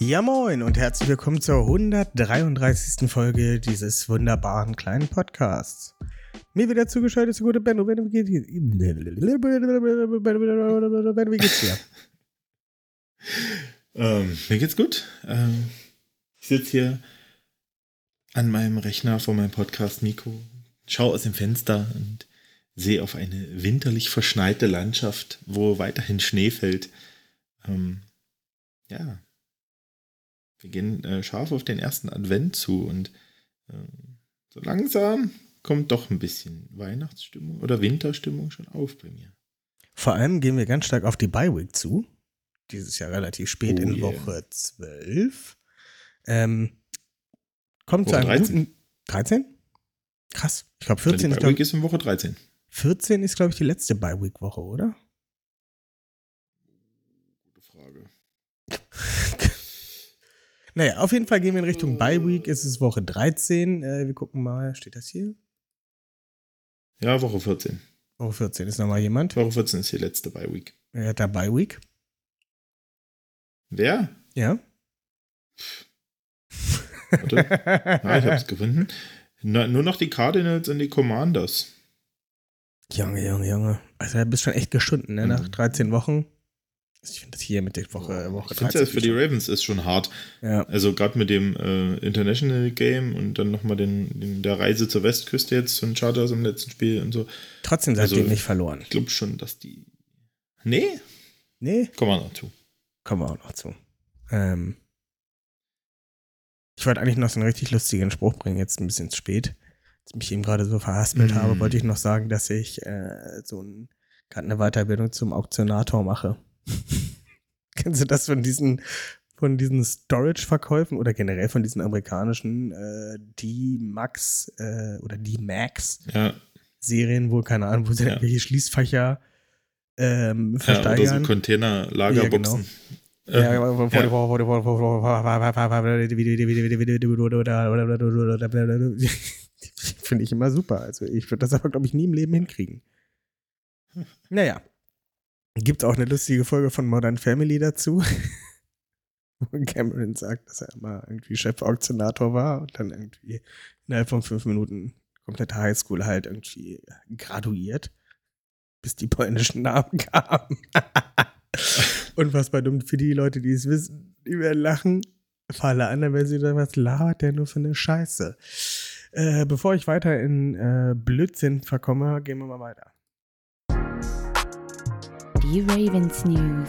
Ja moin und herzlich willkommen zur 133. Folge dieses wunderbaren kleinen Podcasts. Mir wieder zugeschaltet ist der gute Benno. Benno, wie geht's dir? Benno, wie geht's dir? Ähm, mir geht's gut. Ähm, ich sitze hier an meinem Rechner vor meinem Podcast Nico, schaue aus dem Fenster und sehe auf eine winterlich verschneite Landschaft, wo weiterhin Schnee fällt. Ähm, ja, wir gehen äh, scharf auf den ersten Advent zu und äh, so langsam kommt doch ein bisschen Weihnachtsstimmung oder Winterstimmung schon auf bei mir. Vor allem gehen wir ganz stark auf die Bye-Week zu. Dieses Jahr relativ spät Oh in yeah. Woche 12. Ähm, kommt Woche zu einem 13. guten 13? Krass. Ich glaube Ja, 14 die ist, glaub, ist in Woche 13. 14 ist, glaube ich, die letzte Bye-Week-Woche, oder? Gute Frage. Naja, auf jeden Fall gehen wir in Richtung Äh. Bye-Week. Es ist Woche 13. Äh, wir gucken mal, steht das hier? Ja, Woche 14. Woche 14 ist nochmal jemand. Woche 14 ist die letzte Bye Week. Er hat da Bye-Week. Wer? Ja. Warte. Ja, ich hab's gefunden. Na, nur noch die Cardinals und die Commanders. Junge, Junge, Junge. Also, du bist schon echt geschunden, ne? Nach Mhm. 13 Wochen. Also Ich finde das hier mit der Woche, Woche ich finde das für die Ravens ist schon hart. Ja. Also gerade mit dem äh, International Game und dann nochmal den, den, der Reise zur Westküste jetzt von Chargers im letzten Spiel und so. Trotzdem seitdem Also- nicht verloren. Ich glaube schon, dass die. Nee, Nee, kommen wir noch zu. kommen wir auch noch zu. Ähm, ich wollte eigentlich noch so einen richtig lustigen Spruch bringen, jetzt ein bisschen zu spät. Als ich mich eben gerade so verhaspelt Mm. habe, wollte ich noch sagen, dass ich äh, so ein, gerade eine Weiterbildung zum Auktionator mache. Kennst du das von diesen, von diesen Storage-Verkäufen oder generell von diesen amerikanischen äh, D-Max äh, oder D-Max-Serien, Ja, wo, keine Ahnung, wo sie Ja. irgendwelche Schließfächer ähm, ja oder so versteigern? Container-Lagerboxen. Vor- Finde ich immer super. Also ich würde das aber, glaube ich, nie im Leben hinkriegen. Naja. Gibt auch eine lustige Folge von Modern Family dazu. Wo Cameron sagt, dass er mal irgendwie Chef-Auktionator war und dann irgendwie innerhalb von fünf Minuten komplette Highschool halt irgendwie graduiert, bis die polnischen Namen kamen. Unfassbar dumm für die Leute, die es wissen, die werden lachen. Für alle anderen, wenn sie dann was labert, der nur für eine Scheiße. Äh, bevor ich weiter in äh, Blödsinn verkomme, gehen wir mal weiter. Die Ravens News.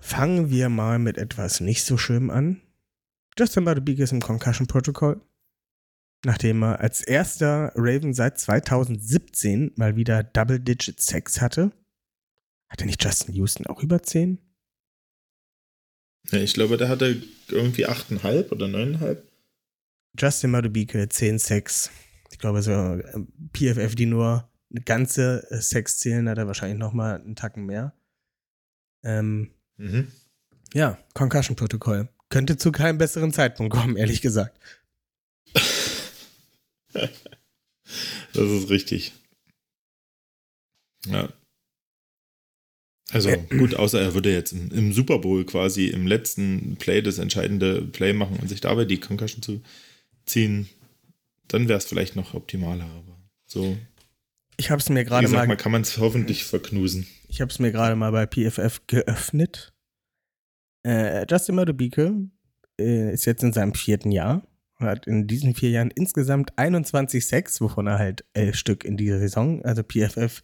Fangen wir mal mit etwas nicht so schlimm an. Justin Butterbeak ist im Concussion Protocol. Nachdem er als erster Raven seit 2017 mal wieder Double-Digit Sex hatte. Hatte nicht Justin Houston auch über 10? ja, ich glaube, der hatte irgendwie 8,5 oder 9,5. Justin Madubike 10 Sex. Ich glaube, so äh, PFF, die nur eine ganze äh, Sex zählen, hat er wahrscheinlich noch mal einen Tacken mehr. Ähm, Mhm. ja, Concussion Protokoll. Könnte zu keinem besseren Zeitpunkt kommen, ehrlich gesagt. Das ist richtig. Ja. Also gut, außer er würde jetzt im, im Super Bowl quasi im letzten Play das entscheidende Play machen und sich dabei die Concussion zu ziehen, dann wäre es vielleicht noch optimaler, aber so, Ich habe es mir gerade mal, man kann man es hoffentlich verknusen. ich habe es mir gerade mal bei PFF geöffnet. Äh, Justin Madubike äh, ist jetzt in seinem vierten Jahr und hat in diesen vier Jahren insgesamt 21 Sex, wovon er halt elf Stück in dieser Saison. Also PFF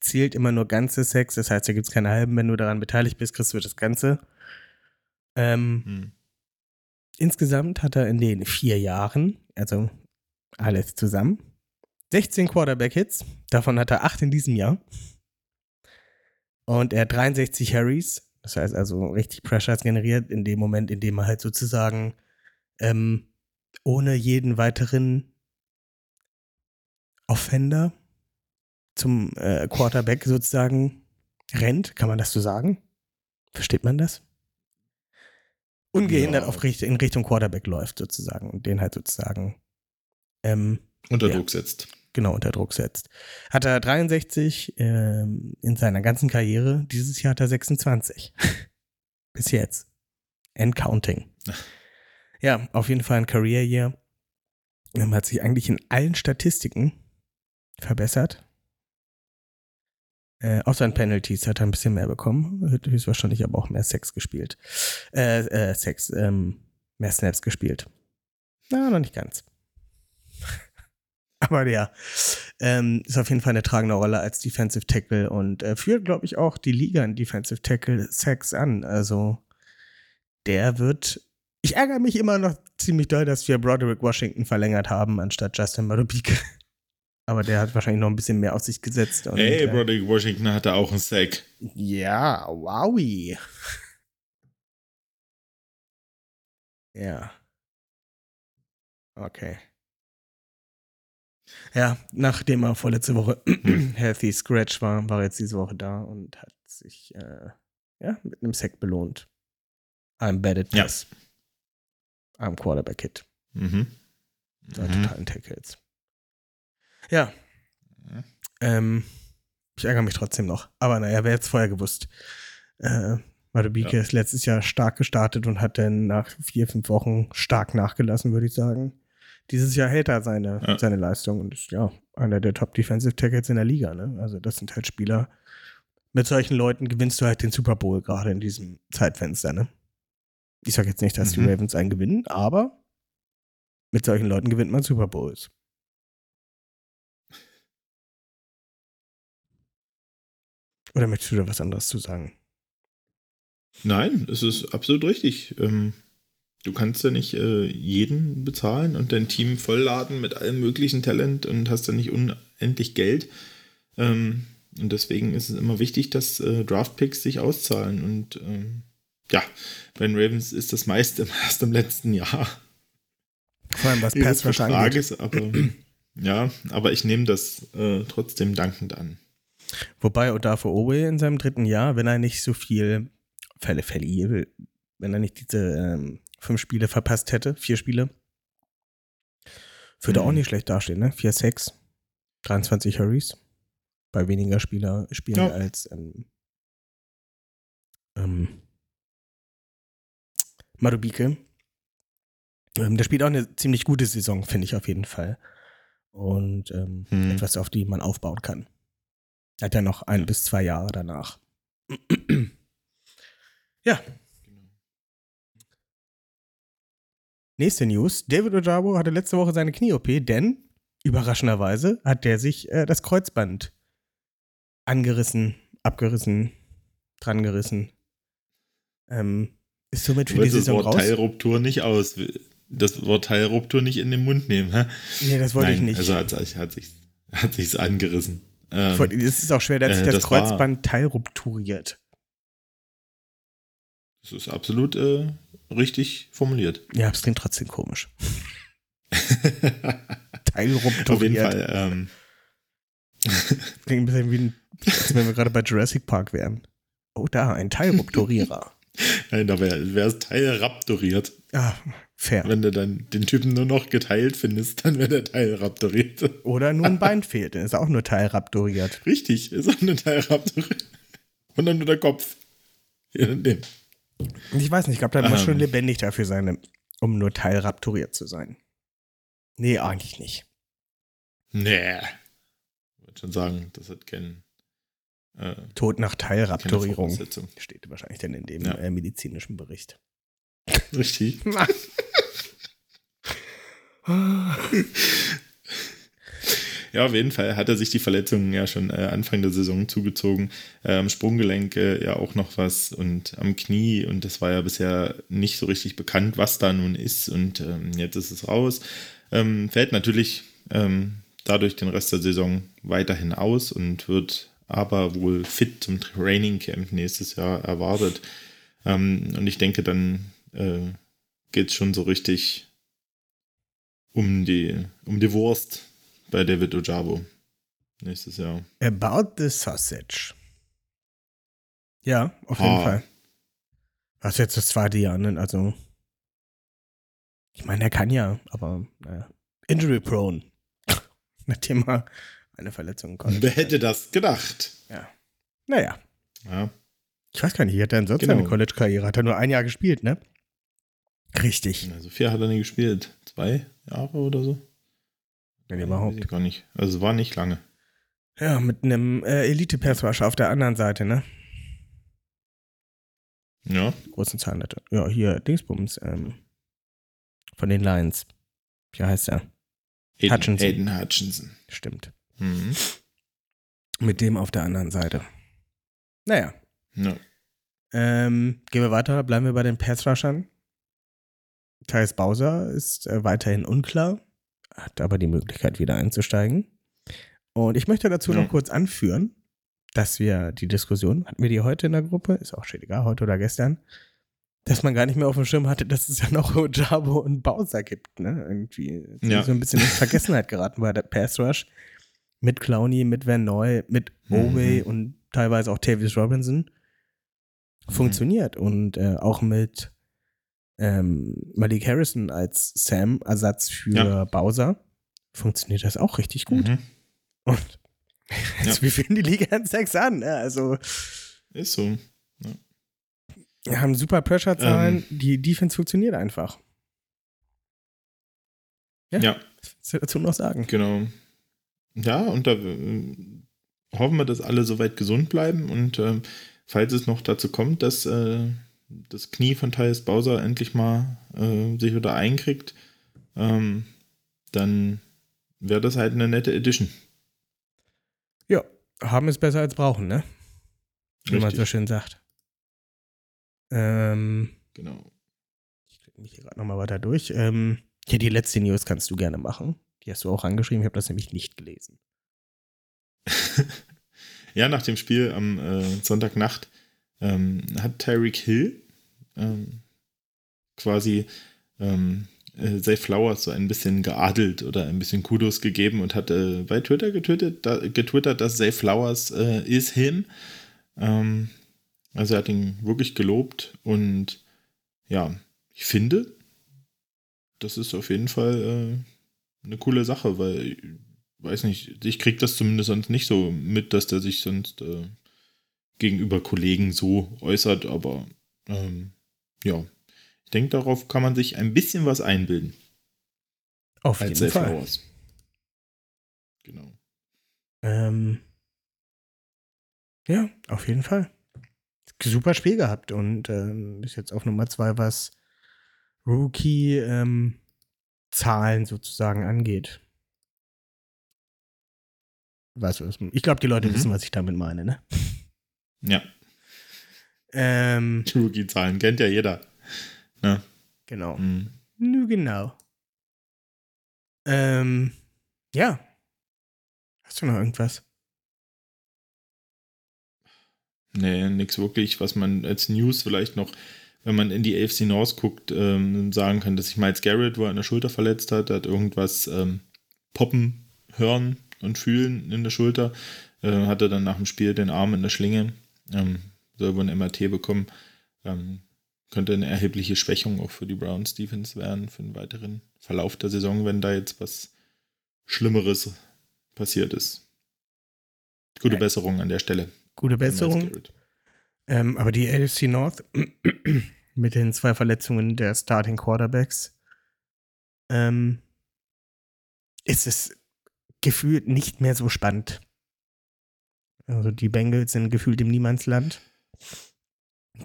zählt immer nur ganze Sex, das heißt, da gibt es keine halben. Wenn du daran beteiligt bist, kriegst du das Ganze. Ähm, Hm. Insgesamt hat er in den vier Jahren, also alles zusammen, 16 Quarterback-Hits. Davon hat er 8 in diesem Jahr. Und er hat 63 Harrys. Das heißt also richtig Pressures generiert in dem Moment, in dem er halt sozusagen ähm, ohne jeden weiteren Offender zum äh, Quarterback sozusagen rennt. Kann man das so sagen? Versteht man das? Ungehindert Ja. auf in Richtung Quarterback läuft sozusagen und den halt sozusagen ähm, Unter Ja. Druck setzt. Genau unter Druck setzt. Hat er 63 ähm, in seiner ganzen Karriere. Dieses Jahr hat er 26. Bis jetzt. And counting. Ja, auf jeden Fall ein Career Year. Ähm, hat sich eigentlich in allen Statistiken verbessert. Äh, außer in Penalties hat er ein bisschen mehr bekommen. Hat Höchstwahrscheinlich aber auch mehr Sex gespielt. Äh, äh, Sex, ähm, mehr Snaps gespielt. Na, noch nicht ganz. aber ja, ähm, ist auf jeden Fall eine tragende Rolle als Defensive Tackle und äh, führt, glaube ich, auch die Liga in Defensive Tackle Sex an. Also der wird. Ich ärgere mich immer noch ziemlich doll, dass wir Broderick Washington verlängert haben, anstatt Justin Marubike. Aber der hat wahrscheinlich noch ein bisschen mehr auf sich gesetzt. Und, Hey, äh, Broderick Washington hatte auch einen Sack. Ja, wowi. Ja. Okay. Ja, nachdem er vorletzte Woche Healthy Scratch war, war er jetzt diese Woche da und hat sich äh, ja, mit einem Sack belohnt. I'm bad at Ja. this. I'm Quarterback Hit. Mhm. Zwei Mhm. totalen Tackles. Ja. Mhm. Ähm, ich ärgere mich trotzdem noch. Aber naja, wer hätte es vorher gewusst? Äh, Madubike Ja. ist letztes Jahr stark gestartet und hat dann nach vier, fünf Wochen stark nachgelassen, würde ich sagen. Dieses Jahr hält er seine, Ja. seine Leistung und ist ja einer der Top Defensive Tackles in der Liga. Ne? Also das sind halt Spieler. Mit solchen Leuten gewinnst du halt den Super Bowl gerade in diesem Zeitfenster. Ne? Ich sage jetzt nicht, dass die Mhm. Ravens einen gewinnen, aber mit solchen Leuten gewinnt man Super Bowls. Oder möchtest du da was anderes zu sagen? Nein, es ist absolut richtig. Ähm, du kannst ja nicht äh, jeden bezahlen und dein Team vollladen mit allem möglichen Talent und hast dann nicht unendlich Geld. Ähm, und deswegen ist es immer wichtig, dass äh, Draftpicks sich auszahlen. Und ähm, ja, bei den Ravens ist das meiste erst im letzten Jahr. Vor allem was Pass angeht. Vertrages, aber ja, aber ich nehme das äh, trotzdem dankend an. Wobei Odafe Owe in seinem dritten Jahr, wenn er nicht so viel Fälle verliere, wenn er nicht diese ähm, fünf Spiele verpasst hätte, vier Spiele, würde Mhm. auch nicht schlecht dastehen, ne? 4-6, 23 Hurries. Bei weniger Spieler spielen Ja. als ähm, ähm, Marubike. Ähm, der spielt auch eine ziemlich gute Saison, finde ich auf jeden Fall. Und ähm, Hm. etwas, auf die man aufbauen kann. Hat ja noch ein bis zwei Jahre danach. ja. Nächste News. David Ojabo hatte letzte Woche seine Knie-OP, denn überraschenderweise hat der sich äh, das Kreuzband angerissen, abgerissen, drangerissen. Ähm, ist somit für die wolltest das Saison Wort raus. Teilruptur nicht aus. Das Wort Teilruptur nicht in den Mund nehmen, hä? Nee, das wollte Nein, ich nicht. Also hat, sich- hat sich hat sich's angerissen. Ähm, Es ist auch schwer, dass äh, sich das, das Kreuzband teilrupturiert. Das ist absolut äh, richtig formuliert. Ja, es klingt trotzdem komisch. Teilrupturiert. Auf jeden Fall. Ähm, Klingt ein bisschen wie ein, als wenn wir gerade bei Jurassic Park wären. Oh, da, ein Teilrupturierer. nein, da wäre es teilraptoriert. ah, fair. Wenn du dann den Typen nur noch geteilt findest, dann wäre der teilraptoriert. Oder nur ein Bein fehlt, dann ist auch nur teilrapturiert. Richtig, ist auch eine teilraptoriert. Und dann nur der Kopf. Je nachdem. Ich weiß nicht, ich glaube, da muss Ähm. schon lebendig dafür sein, um nur teilrapturiert zu sein. Nee, eigentlich nicht. Nee. Ich würde schon sagen, das hat keinen. Äh, Tod nach Teilrapturierung. Steht wahrscheinlich dann in dem Ja. äh, medizinischen Bericht. Richtig. Ja, auf jeden Fall hat er sich die Verletzungen ja schon äh, Anfang der Saison zugezogen. Äh, am Sprunggelenk äh, ja auch noch was und am Knie. Und das war ja bisher nicht so richtig bekannt, was da nun ist. Und ähm, jetzt ist es raus. Ähm, fällt natürlich ähm, dadurch den Rest der Saison weiterhin aus und wird aber wohl fit zum Training Camp nächstes Jahr erwartet. Ähm, und ich denke, dann äh, geht es schon so richtig um die, um die Wurst bei David Ojabo nächstes Jahr. About the Sausage. Ja, auf jeden Ah. Fall. Ist jetzt das zweite Jahr, ne? Also. Ich meine, er kann ja, aber naja. Injury prone. Nachdem er eine Verletzung konnte. Wer hätte das gedacht? Ja. Naja. Ja. Ich weiß gar nicht, wie hat er denn sonst Genau. seine College-Karriere? Hat er nur ein Jahr gespielt, ne? Richtig. Also vier hat er nie gespielt. Zwei Jahre oder so? Wenn Weiß überhaupt. ich gar nicht. Also es war nicht lange. Ja, mit einem äh, Elite-Pass-Rusher auf der anderen Seite, ne? Ja. Großen hatte. Ja, hier, Dingsbums, ähm, von den Lions. Wie heißt er? Aiden Hutchinson. Aiden Hutchinson. Stimmt. Mhm. Mit dem auf der anderen Seite. Naja. Ja. Ähm, gehen wir weiter, bleiben wir bei den Pass-Rushern. Thais Bowser ist äh, weiterhin unklar, hat aber die Möglichkeit, wieder einzusteigen. Und ich möchte dazu Ja. noch kurz anführen, dass wir die Diskussion, hatten wir die heute in der Gruppe, ist auch egal, heute oder gestern, dass man gar nicht mehr auf dem Schirm hatte, dass es ja noch Ojabo und Bowser gibt, ne? Irgendwie Ja. so ein bisschen in Vergessenheit geraten bei der Pass Rush. Mit Clowney, mit Van Noy, mit Mhm. Oway und teilweise auch Tavis Robinson funktioniert. Und äh, auch mit ähm, Malik Harrison als Sam-Ersatz für Ja. Bowser funktioniert das auch richtig gut. Mhm. Und jetzt, wie fühlen die Liga in Sex an? Ne? Also, Ist so. wir haben super Pressure-Zahlen. Ähm. Die Defense funktioniert einfach. Ja. Ja. Was dazu noch sagen? Genau. Ja, und da äh, hoffen wir, dass alle soweit gesund bleiben und ähm, falls es noch dazu kommt, dass äh, das Knie von Thais Bowser endlich mal äh, sich wieder einkriegt, ähm, dann wäre das halt eine nette Edition. Ja, haben ist besser als brauchen, ne? Wie man so schön sagt. Ähm, Genau. ich klicke mich hier gerade nochmal weiter durch. Ähm, ja, die letzte News kannst du gerne machen. Die hast du auch angeschrieben. Ich habe das nämlich nicht gelesen. ja, nach dem Spiel am äh, Sonntagnacht ähm, hat Tyreek Hill ähm, quasi ähm, äh, Zay Flowers so ein bisschen geadelt oder ein bisschen Kudos gegeben und hat äh, bei Twitter getwittert, da, getwittert dass Zay Flowers äh, is him. Ähm, also er hat ihn wirklich gelobt und ja, ich finde, das ist auf jeden Fall äh, eine coole Sache, weil weiß nicht, ich krieg das zumindest sonst nicht so mit, dass der sich sonst äh, gegenüber Kollegen so äußert, aber ähm, ja, ich denke, darauf kann man sich ein bisschen was einbilden Auf als jeden Fall. Hours. Genau. Ähm, ja, auf jeden Fall. Super Spiel gehabt und ähm, ist jetzt auf Nummer zwei, was Rookie-Zahlen sozusagen angeht. Weißt du, ich glaube, die Leute Mhm. wissen, was ich damit meine, ne? Ja, Ähm, die Rookie-Zahlen kennt ja jeder. Ne? genau. Mhm. Nö, genau. Ähm, ja. Hast du noch irgendwas? Nee, nix wirklich, was man als News vielleicht noch, wenn man in die AFC North guckt, ähm, sagen kann, dass sich Miles Garrett, wo er an der Schulter verletzt hat, hat irgendwas ähm, poppen, hören und fühlen in der Schulter, äh, hatte dann nach dem Spiel den Arm in der Schlinge, ähm, soll wohl ein MRT bekommen, ähm, könnte eine erhebliche Schwächung auch für die Browns Defense werden, für den weiteren Verlauf der Saison, wenn da jetzt was Schlimmeres passiert ist. Gute. Besserung an der Stelle. Gute Besserung. Ähm, aber die AFC North mit den zwei Verletzungen der Starting Quarterbacks ähm, ist es gefühlt nicht mehr so spannend. Also die Bengals sind gefühlt im Niemandsland.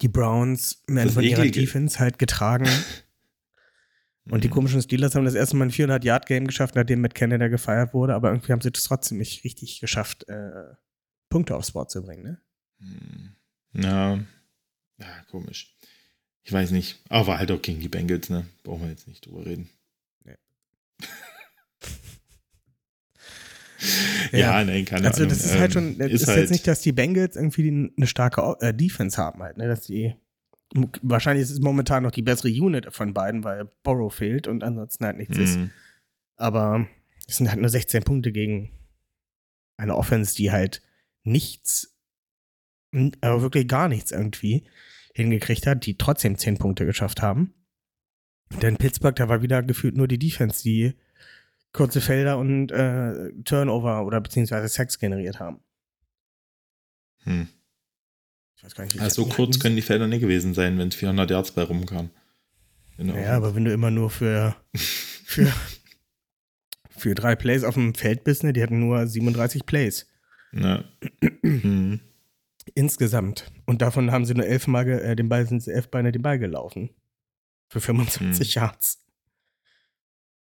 Die Browns werden von ihrer. Defense halt getragen. Und die Mhm. komischen Steelers haben das erste Mal ein 400-Yard-Game geschafft, nachdem mit Canada gefeiert wurde, aber irgendwie haben sie es trotzdem nicht richtig geschafft, äh, Punkte aufs Board zu bringen, ne? Hm. Ja. ja, komisch. Ich weiß nicht. Aber halt auch gegen die Bengals, ne? Brauchen wir jetzt nicht drüber reden. Ja, nein, keine Also Ahnung. das ist halt Ähm, schon, es ist, halt, jetzt nicht, dass die Bengals irgendwie eine starke äh, Defense haben halt, ne? Dass die wahrscheinlich ist es momentan noch die bessere Unit von beiden, weil Borrow fehlt und ansonsten halt nichts ist. Hm. Aber es sind halt nur 16 Punkte gegen eine Offense, die halt nichts, aber wirklich gar nichts irgendwie hingekriegt hat, die trotzdem 10 Punkte geschafft haben. Denn Pittsburgh, da war wieder gefühlt nur die Defense, die kurze Felder und äh, Turnover oder beziehungsweise Sex generiert haben. Hm. Ich weiß gar nicht, wie Ja, so kurz können die Felder nicht gewesen sein, wenn es 400 Yards bei rumkam. Genau. Ja, aber wenn du immer nur für, für, für drei Plays auf dem Feld bist, ne, die hatten nur 37 Plays Ja. hm. insgesamt. Und davon haben sie nur elf Mal ge- äh, den Ball, sind sie elf Beine den Ball gelaufen. Für 25 Yards.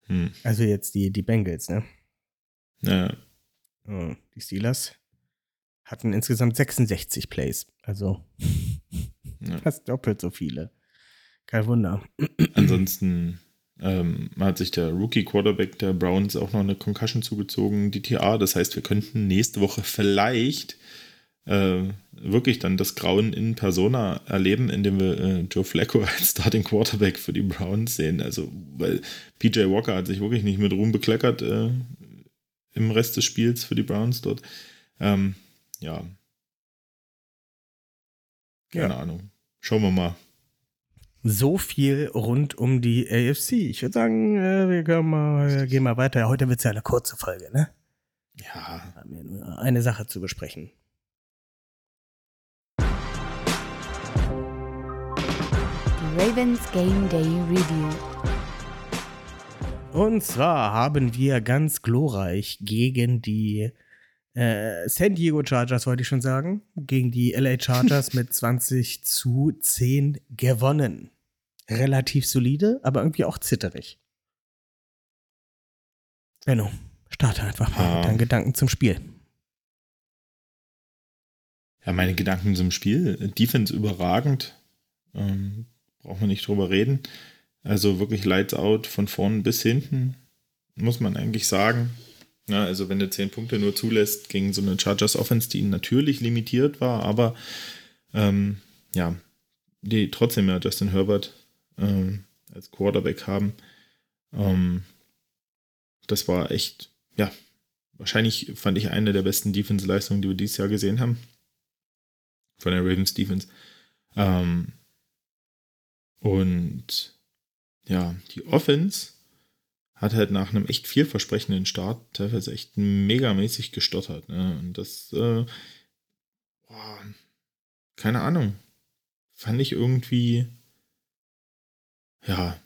Hm. Also jetzt die, die Bengals, ne? Ja. Äh, Die Steelers hatten insgesamt 66 Plays. Also Ja. fast doppelt so viele. Kein Wunder. Ansonsten ähm, hat sich der Rookie-Quarterback der Browns auch noch eine Concussion zugezogen, die TA. Das heißt, wir könnten nächste Woche vielleicht äh, wirklich dann das Grauen in Persona erleben, indem wir äh, Joe Flacco als Starting Quarterback für die Browns sehen. Also, weil PJ Walker hat sich wirklich nicht mit Ruhm bekleckert äh, im Rest des Spiels für die Browns dort. Ähm, ja. Keine Ahnung. Schauen wir mal. So viel rund um die AFC. Ich würde sagen, äh, wir können mal, gehen mal weiter. Heute wird es ja eine kurze Folge, ne? Ja, Wir haben ja nur eine Sache zu besprechen. Ravens Game Day Review. Und zwar haben wir ganz glorreich gegen die äh, San Diego Chargers, wollte ich schon sagen, gegen die LA Chargers mit 20 zu 10 gewonnen. Relativ solide, aber irgendwie auch zitterig. Benno, starte einfach mal Ja. mit deinen Gedanken zum Spiel. Ja, meine Gedanken zum Spiel. Defense überragend. Ähm, braucht man nicht drüber reden. Also wirklich Lights out von vorn bis hinten, muss man eigentlich sagen. Ja, also wenn du zehn Punkte nur zulässt gegen so eine Chargers Offense, die natürlich limitiert war, aber ähm, ja, die trotzdem ja Justin Herbert ähm, als Quarterback haben. Ähm, das war echt, ja, wahrscheinlich fand ich eine der besten Defense-Leistungen, die wir dieses Jahr gesehen haben. Von der Ravens Defense. Ähm, und ja, die Offense hat halt nach einem echt vielversprechenden Start teilweise echt megamäßig gestottert. Ne? Und das, äh, boah, keine Ahnung, fand ich irgendwie, ja,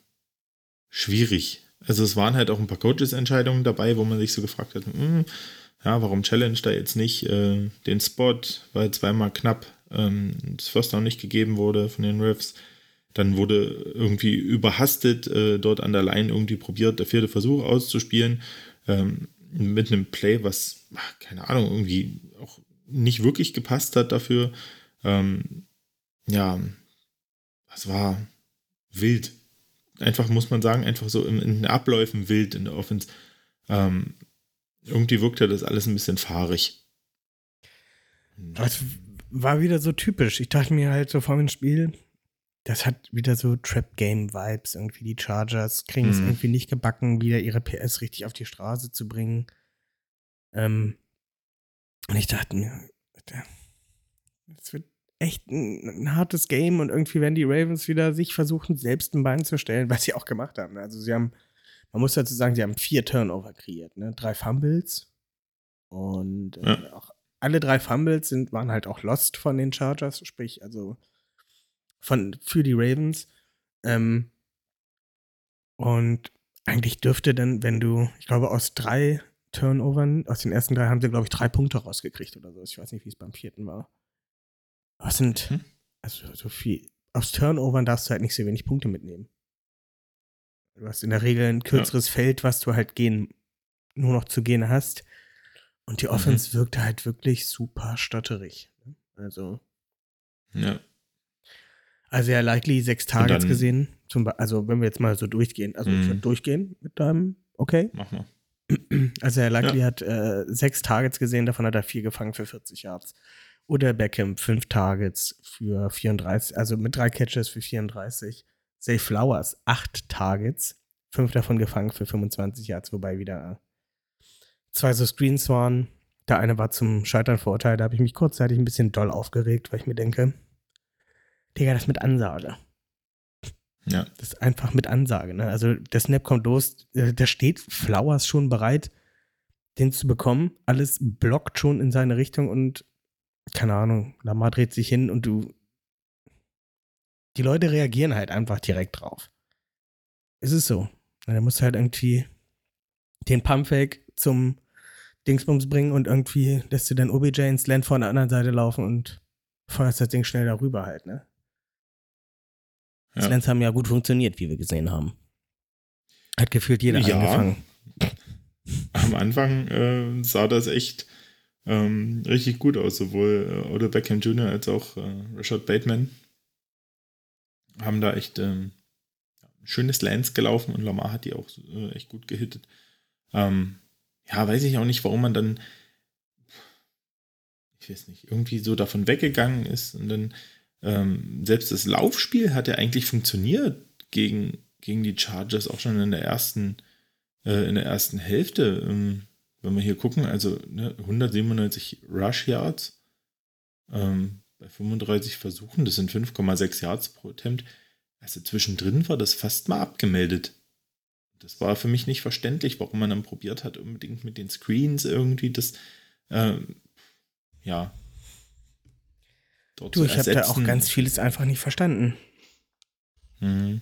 schwierig. Also es waren halt auch ein paar Coaches-Entscheidungen dabei, wo man sich so gefragt hat, hm, ja, warum challenge da jetzt nicht äh, den Spot, weil zweimal knapp ähm, das First Down nicht gegeben wurde von den Refs. Dann wurde irgendwie überhastet äh, dort an der Line irgendwie probiert, der vierte Versuch auszuspielen. Ähm, mit einem Play, was, ach, keine Ahnung, irgendwie auch nicht wirklich gepasst hat dafür. Ähm, ja, es war wild. Einfach muss man sagen, einfach so in, in den Abläufen wild in der Offense. Ähm, irgendwie wirkte das alles ein bisschen fahrig. Es war wieder so typisch. Ich dachte mir halt so vor dem Spiel, das hat wieder so Trap-Game-Vibes. Irgendwie die Chargers kriegen es Mhm. irgendwie nicht gebacken, wieder ihre PS richtig auf die Straße zu bringen. Ähm, und ich dachte mir, es wird echt ein, ein hartes Game und irgendwie werden die Ravens wieder sich versuchen, selbst ein Bein zu stellen, was sie auch gemacht haben. Also sie haben, man muss dazu sagen, sie haben vier Turnover kreiert, ne? Drei Fumbles und äh, Ja. auch alle drei Fumbles sind, waren halt auch lost von den Chargers, sprich, also von, für die Ravens. Ähm, und eigentlich dürfte dann, wenn du, ich glaube, aus drei Turnovern, aus den ersten drei haben sie, glaube ich, drei Punkte rausgekriegt oder so. Ich weiß nicht, wie es beim vierten war. Es sind, Hm. also so viel. Aus Turnovern darfst du halt nicht so wenig Punkte mitnehmen. Du hast in der Regel ein kürzeres Feld, was du halt gehen, nur noch zu gehen hast. Und die Offense wirkte halt wirklich super stotterig. ne? Also, Ja. Also ja, likely sechs Targets dann- gesehen. Zum, also, wenn wir jetzt mal so durchgehen, also ich würde durchgehen mit deinem, okay. Mach mal. Also Herr Likely hat äh, sechs Targets gesehen, davon hat er vier gefangen für 40 Yards. Oder Beckham fünf Targets für 34, also mit drei Catches für 34. Zay Flowers acht Targets, fünf davon gefangen für 25 Yards, wobei wieder zwei so Screens waren. Der eine war zum Scheitern verurteilt, da habe ich mich kurzzeitig ein bisschen doll aufgeregt, weil ich mir denke, Digga, das mit Ansage. Ja. Das ist einfach mit Ansage. Ne? Also der Snap kommt los, äh, da steht Flowers schon bereit, den zu bekommen. Alles blockt schon in seine Richtung und keine Ahnung, Lamar dreht sich hin und du. Die Leute reagieren halt einfach direkt drauf. Es ist so. Da musst du halt irgendwie den Pumpfake zum Dingsbums bringen und irgendwie lässt du dann OBJ ins Land von der anderen Seite laufen und feuerst das Ding schnell darüber halt, ne? Ja. Slants haben ja gut funktioniert, wie wir gesehen haben. Hat gefühlt jeder Ja. angefangen. Am Anfang äh, sah das echt ähm, richtig gut aus, sowohl äh, Odell Beckham Jr. als auch äh, Rashad Bateman haben da echt ähm, schönes Lance gelaufen und Lamar hat die auch äh, echt gut gehittet. Ähm, ja, weiß ich auch nicht, warum man dann, ich weiß nicht, irgendwie so davon weggegangen ist und dann ähm, selbst das Laufspiel hat ja eigentlich funktioniert gegen, gegen die Chargers auch schon in der ersten, äh, in der ersten Hälfte. Ähm, wenn wir hier gucken, also ne, 197 Rush Yards ähm, bei 35 Versuchen, das sind 5,6 Yards pro Attempt. Also zwischendrin war das fast mal abgemeldet. Das war für mich nicht verständlich, warum man dann probiert hat, unbedingt mit den Screens irgendwie das, ähm, ja. Dort Du, ich habe da auch ganz vieles einfach nicht verstanden. Mhm.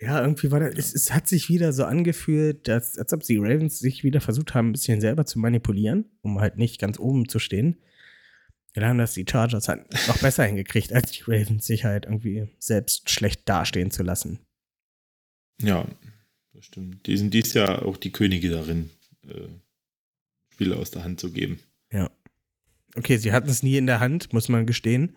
Ja, irgendwie war das, es, es hat sich wieder so angefühlt, dass, als ob die Ravens sich wieder versucht haben, ein bisschen selber zu manipulieren, um halt nicht ganz oben zu stehen. Ja, dann haben das die Chargers halt noch besser hingekriegt, als die Ravens sich halt irgendwie selbst schlecht dastehen zu lassen. Ja, das stimmt. Die sind dies Jahr auch die Könige darin, äh, Spiele aus der Hand zu geben. Okay, sie hatten es nie in der Hand, muss man gestehen.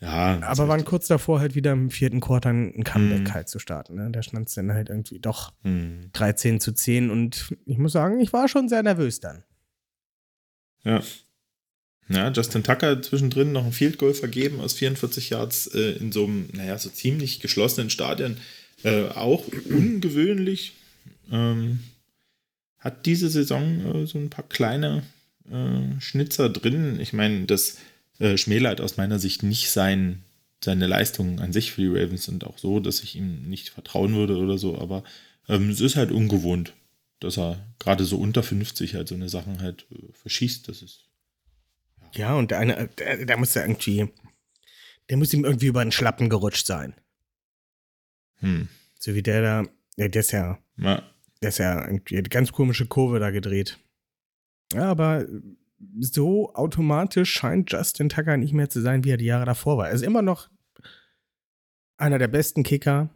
Ja, Aber waren kurz davor, halt wieder im vierten Quarter ein Comeback Mhm. halt zu starten. Ne? Da stand es dann halt irgendwie doch Hm. 13 zu 10 und ich muss sagen, ich war schon sehr nervös dann. Ja. Ja, Justin Tucker hat zwischendrin noch ein Field Goal vergeben aus 44 Yards äh, in so einem, naja, so ziemlich geschlossenen Stadion. Äh, auch ungewöhnlich. Ähm, hat diese Saison äh, so ein paar kleine äh, Schnitzer drin. Ich meine, das äh, schmälert aus meiner Sicht nicht sein, seine Leistungen an sich für die Ravens und auch so, dass ich ihm nicht vertrauen würde oder so, aber ähm, es ist halt ungewohnt, dass er gerade so unter 50 halt so eine Sachen halt äh, verschießt. Das ist Ja, und der eine, der, der muss ja irgendwie, der muss ihm irgendwie über den Schlappen gerutscht sein. hm. So wie der da, der, der ist ja, Ja, der ist ja irgendwie eine ganz komische Kurve da gedreht. Ja, aber so automatisch scheint Justin Tucker nicht mehr zu sein, wie er die Jahre davor war. Er ist immer noch einer der besten Kicker.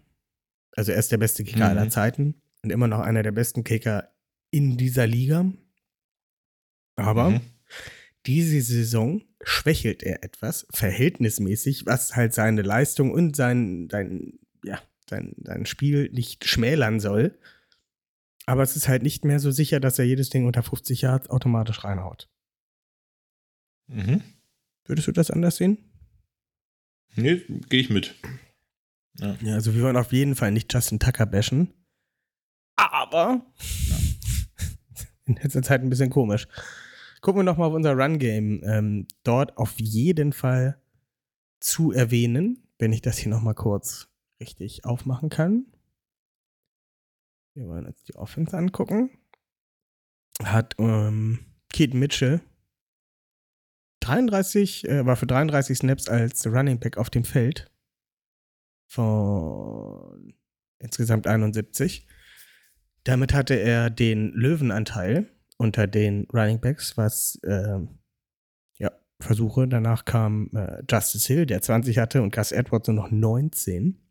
Also er ist der beste Kicker Mhm. aller Zeiten und immer noch einer der besten Kicker in dieser Liga. Aber Mhm. diese Saison schwächelt er etwas, verhältnismäßig, was halt seine Leistung und sein, sein, ja, sein, sein Spiel nicht schmälern soll. Aber es ist halt nicht mehr so sicher, dass er jedes Ding unter 50 Yards automatisch reinhaut. Mhm. Würdest du das anders sehen? Nee, gehe ich mit. Ja. Ja, also wir wollen auf jeden Fall nicht Justin Tucker bashen. Aber in letzter Zeit ein bisschen komisch. Gucken wir noch mal auf unser Run-Game. Ähm, dort auf jeden Fall zu erwähnen, wenn ich das hier noch mal kurz richtig aufmachen kann. Wir wollen uns die Offense angucken. Hat ähm, Keaton Mitchell 33, äh, war für 33 Snaps als Running Back auf dem Feld von insgesamt 71. Damit hatte er den Löwenanteil unter den Running Backs, was ähm, ja, Versuche. Danach kam äh, Justice Hill, der 20 hatte, und Gus Edwards nur noch 19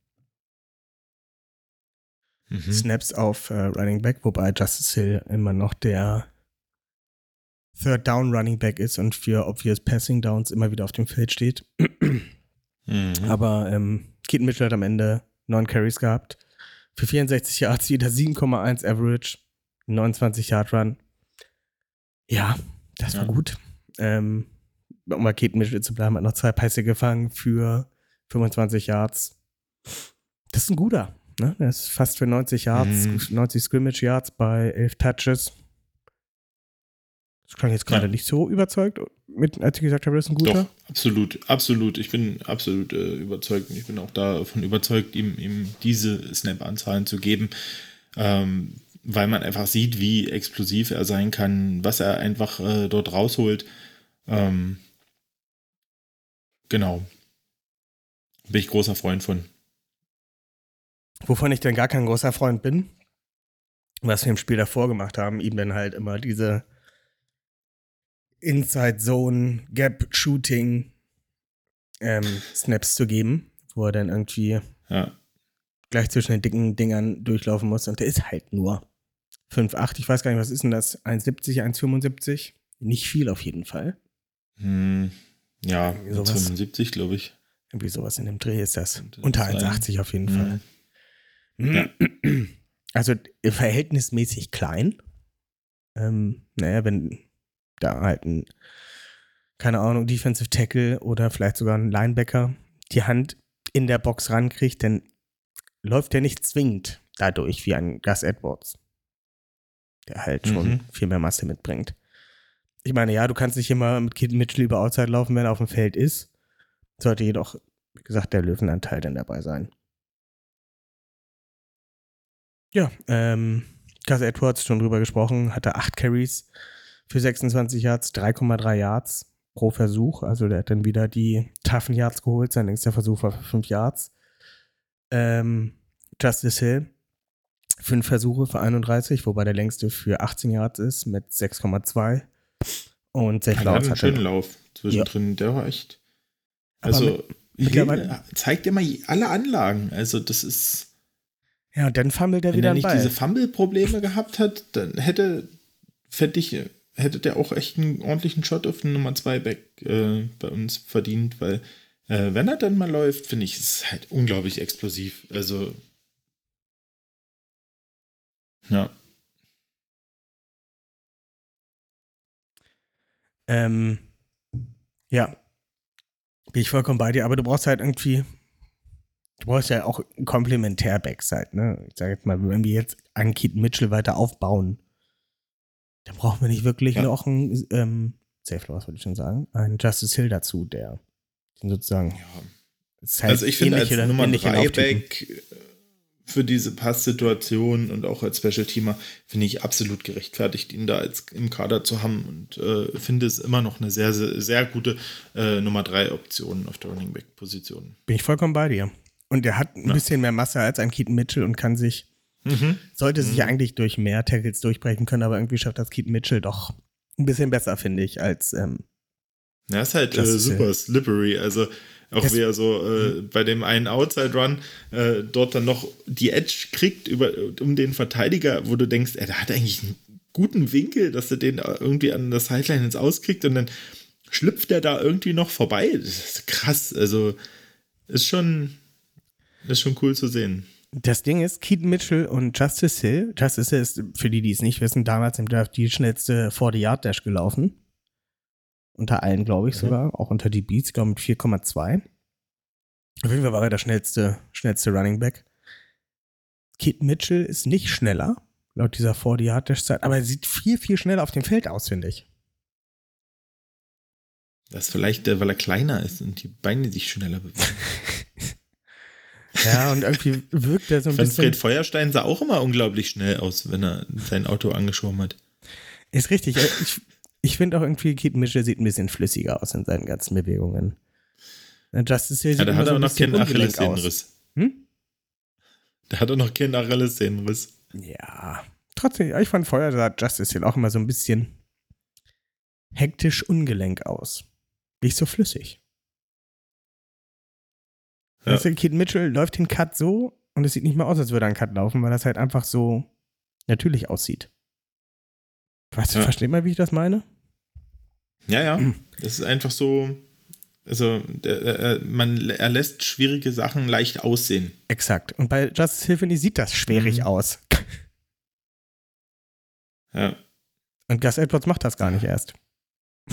Mhm. Snaps auf äh, Running Back, wobei Justice Hill immer noch der Third Down Running Back ist und für obvious Passing Downs immer wieder auf dem Feld steht. Mhm. Aber ähm, Keaton Mitchell hat am Ende neun Carries gehabt. Für 64 Yards wieder 7,1 Average, 29 Yard Run. Ja, das war Ja. gut. Ähm, um bei Keaton Mitchell zu bleiben, hat noch zwei Pässe gefangen für 25 Yards. Das ist ein guter. Ne? Der ist fast für 90 Yards, Mhm. 90 Scrimmage Yards bei 11 Touches. Das klang jetzt gerade Ja. nicht so überzeugt, mit, als ich gesagt habe, das ist ein guter? Doch, absolut, absolut. Ich bin absolut äh, überzeugt und ich bin auch davon überzeugt, ihm, ihm diese Snap-Anzahlen zu geben, ähm, weil man einfach sieht, wie explosiv er sein kann, was er einfach äh, dort rausholt. Ähm, genau. Bin ich großer Freund von. Wovon ich dann gar kein großer Freund bin, was wir im Spiel davor gemacht haben, ihm dann halt immer diese Inside Zone, Gap Shooting ähm, Snaps zu geben, wo er dann irgendwie Ja. gleich zwischen den dicken Dingern durchlaufen muss. Und der ist halt nur 5,8. Ich weiß gar nicht, was ist denn das? 1,70, 1,75? Nicht viel auf jeden Fall. Hm, ja, Irgendwie sowas. 75, glaube ich. Irgendwie sowas in dem Dreh ist das. Unter sein. 1,80 auf jeden Mhm. Fall. Also verhältnismäßig klein. Ähm, naja, wenn da halt ein, keine Ahnung, Defensive Tackle oder vielleicht sogar ein Linebacker die Hand in der Box rankriegt, dann läuft der nicht zwingend dadurch wie ein Gus Edwards. Der halt schon Mhm. viel mehr Masse mitbringt. Ich meine, ja, du kannst nicht immer mit Kid Mitchell über Outside laufen, wenn er auf dem Feld ist. Sollte jedoch, wie gesagt, der Löwenanteil dann dabei sein. Ja, ähm, Gus Edwards, schon drüber gesprochen, hatte 8 Carries für 26 Yards, 3,3 Yards pro Versuch. Also der hat dann wieder die toughen Yards geholt. Sein längster Versuch war für 5 Yards. Ähm, Justice Hill, 5 Versuche für 31, wobei der längste für 18 Yards ist mit 6,2. Und Zach Er hat einen schönen Lauf zwischendrin. Der war echt. Also, mit- Hill zeigt immer alle Anlagen. Also, das ist. Ja, und dann fummelt er Wenn wieder er einen nicht Ball. diese Fumble-Probleme gehabt hat, dann hätte, fände ich, hätte der auch echt einen ordentlichen Shot auf den Nummer 2 Back äh, bei uns verdient, weil äh, wenn er dann mal läuft, finde ich, ist es halt unglaublich explosiv. Also ja, Ähm, ja. Bin ich vollkommen bei dir, aber du brauchst halt irgendwie, du brauchst ja auch ein Komplementär-Backside, ne? Ich sage jetzt mal, wenn wir jetzt an Keaton Mitchell weiter aufbauen, dann brauchen wir nicht wirklich Ja. noch einen, ähm, Safe Loss, würde ich schon sagen, einen Justice Hill dazu, der sozusagen, ja. ist halt Also ich finde als Nummer ähnliche 3 Lauftypen. Back äh, für diese Passsituation und auch als Special-Teamer finde ich absolut gerechtfertigt, ihn da als im Kader zu haben und äh, finde es immer noch eine sehr, sehr, sehr gute äh, Nummer 3 Option auf der Running Back-Position. Bin ich vollkommen bei dir. Und er hat ein Ja. bisschen mehr Masse als ein Keaton Mitchell und kann sich sollte sich Mhm. eigentlich durch mehr Tackles durchbrechen können, aber irgendwie schafft das Keaton Mitchell doch ein bisschen besser, finde ich, als ähm, Ja, ist halt äh, ist super slippery. Also auch wie er so äh, bei dem einen Outside Run äh, dort dann noch die Edge kriegt über, um den Verteidiger, wo du denkst, der hat eigentlich einen guten Winkel, dass er den irgendwie an der Sideline ins Auskriegt und dann schlüpft er da irgendwie noch vorbei. Das ist krass. Also ist schon, ist schon cool zu sehen. Das Ding ist, Keaton Mitchell und Justice Hill, Justice Hill ist, für die, die es nicht wissen, damals im Draft die schnellste 40-Yard-Dash gelaufen. Unter allen, glaube ich Mhm. sogar. Auch unter die Beats, glaube ich, mit 4,2. Auf jeden Fall war er der schnellste, schnellste Running Back. Keaton Mitchell ist nicht schneller, laut dieser 40-Yard-Dash-Zeit, aber er sieht viel, viel schneller auf dem Feld aus, finde ich. Das ist vielleicht, äh, weil er kleiner ist und die Beine sich schneller bewegen. Ja, und irgendwie wirkt er so ein bisschen. Fred Feuerstein sah auch immer unglaublich schnell aus, wenn er sein Auto angeschoben hat. Ist richtig. Äh, Ich, ich finde auch irgendwie, Keaton Mitchell sieht ein bisschen flüssiger aus in seinen ganzen Bewegungen. Justice Hill Ja, sieht da immer hat so er noch keinen. Achillessehnenriss. Hm? Da hat er noch keinen Achillessehnenriss. Ja. Trotzdem, ja, ich fand vorher sah Justice Hill auch immer so ein bisschen hektisch ungelenk aus. Nicht so flüssig. Ja. Weißt du, Keaton Mitchell läuft den Cut so und es sieht nicht mehr aus, als würde er einen Cut laufen, weil das halt einfach so natürlich aussieht. Weißt du, Ja. versteht mal, wie ich das meine? Ja, ja. Das ist einfach so. Also, der, äh, man, er lässt schwierige Sachen leicht aussehen. Exakt. Und bei Justice ich, sieht das schwierig Mhm. aus. Ja. Und Gus Edwards macht das gar nicht erst.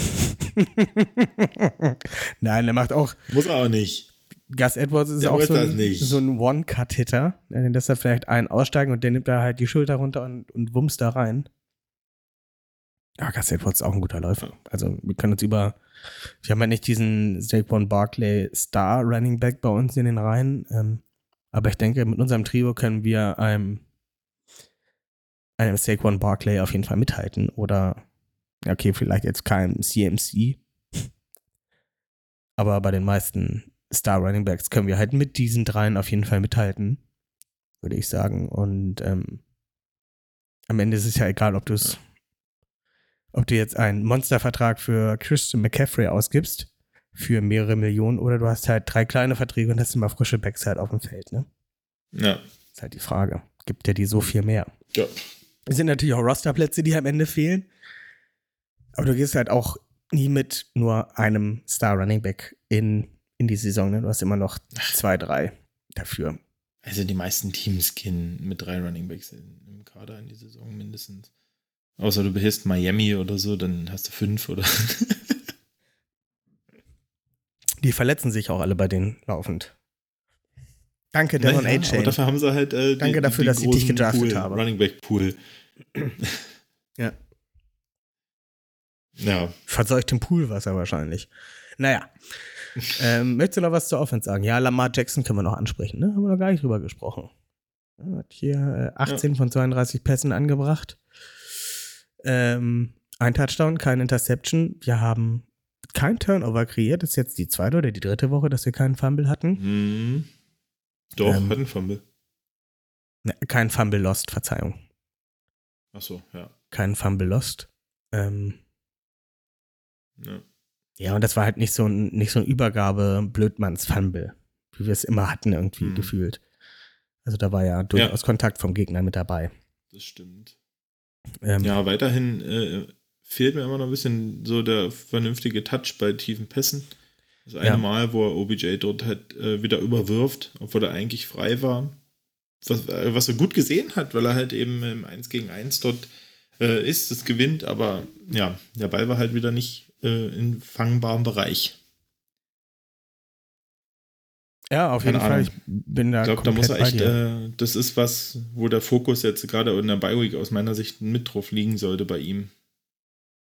Nein, er macht auch. Muss er auch nicht. Gus Edwards ist Der auch so ein, so ein One-Cut-Hitter. Den lässt er vielleicht einen aussteigen und der nimmt da halt die Schulter runter und, und wumms da rein. Ja, Gus Edwards ist auch ein guter Läufer. Also, wir können uns über Wir haben ja nicht diesen Saquon Barkley Star Running Back bei uns in den Reihen. Ähm, aber ich denke, mit unserem Trio können wir einem, einem Saquon Barkley auf jeden Fall mithalten. Oder, okay, vielleicht jetzt kein CMC. Aber bei den meisten Star Running Backs können wir halt mit diesen dreien auf jeden Fall mithalten, würde ich sagen. Und ähm, am Ende ist es ja egal, ob du es, ob du jetzt einen Monstervertrag für Christian McCaffrey ausgibst für mehrere Millionen oder du hast halt drei kleine Verträge und hast immer frische Backs halt auf dem Feld, ne? Ja. Ist halt die Frage. Gibt der die so viel mehr? Ja. Es sind natürlich auch Rosterplätze, die am Ende fehlen. Aber du gehst halt auch nie mit nur einem Star Running Back in, in die Saison. Ne? Du hast immer noch zwei, drei dafür. Also die meisten Teams gehen mit drei Running Backs in, im Kader in die Saison mindestens. Außer du behältst Miami oder so, dann hast du fünf oder. Die verletzen sich auch alle bei denen laufend. Danke, Devon Naja, A. aber dafür haben sie halt äh, die, Danke dafür, dass ich dich gedraftet Pool, habe. Running Back Pool. Ja. Ja. Verseuchtem Poolwasser wahrscheinlich. Naja. Ähm, möchtest du noch was zur Offense sagen? Ja, Lamar Jackson können wir noch ansprechen, ne? Haben wir noch gar nicht drüber gesprochen. Er hat hier äh, 18 von 32 Pässen angebracht. Ähm, ein Touchdown, keine Interception. Wir haben kein Turnover kreiert. Das ist jetzt die zweite oder die dritte Woche, dass wir keinen Fumble hatten. Hm. Doch, Ähm, hat einen Fumble. Ne, kein Fumble lost, Verzeihung. Achso, ja. Kein Fumble lost. Ähm, ja. Ja, und das war halt nicht so ein, nicht so ein Übergabe-Blödmanns-Fumble, wie wir es immer hatten, irgendwie Mhm. gefühlt. Also da war ja durchaus Kontakt vom Gegner mit dabei. Das stimmt. Ähm, Ja, weiterhin äh, fehlt mir immer noch ein bisschen so der vernünftige Touch bei tiefen Pässen. Das eine Ja. Mal, wo er OBJ dort halt äh, wieder überwirft, obwohl er eigentlich frei war. Was, äh, was er gut gesehen hat, weil er halt eben im 1 gegen 1 dort äh, ist, das gewinnt, aber ja, der Ball war halt wieder nicht äh, in fangbarem Bereich. ja, auf jeden keine Fall. Ahnung. Ich bin da Ich glaube, da muss er echt, äh, das ist was, wo der Fokus jetzt gerade in der Bi-Week aus meiner Sicht mit drauf liegen sollte bei ihm.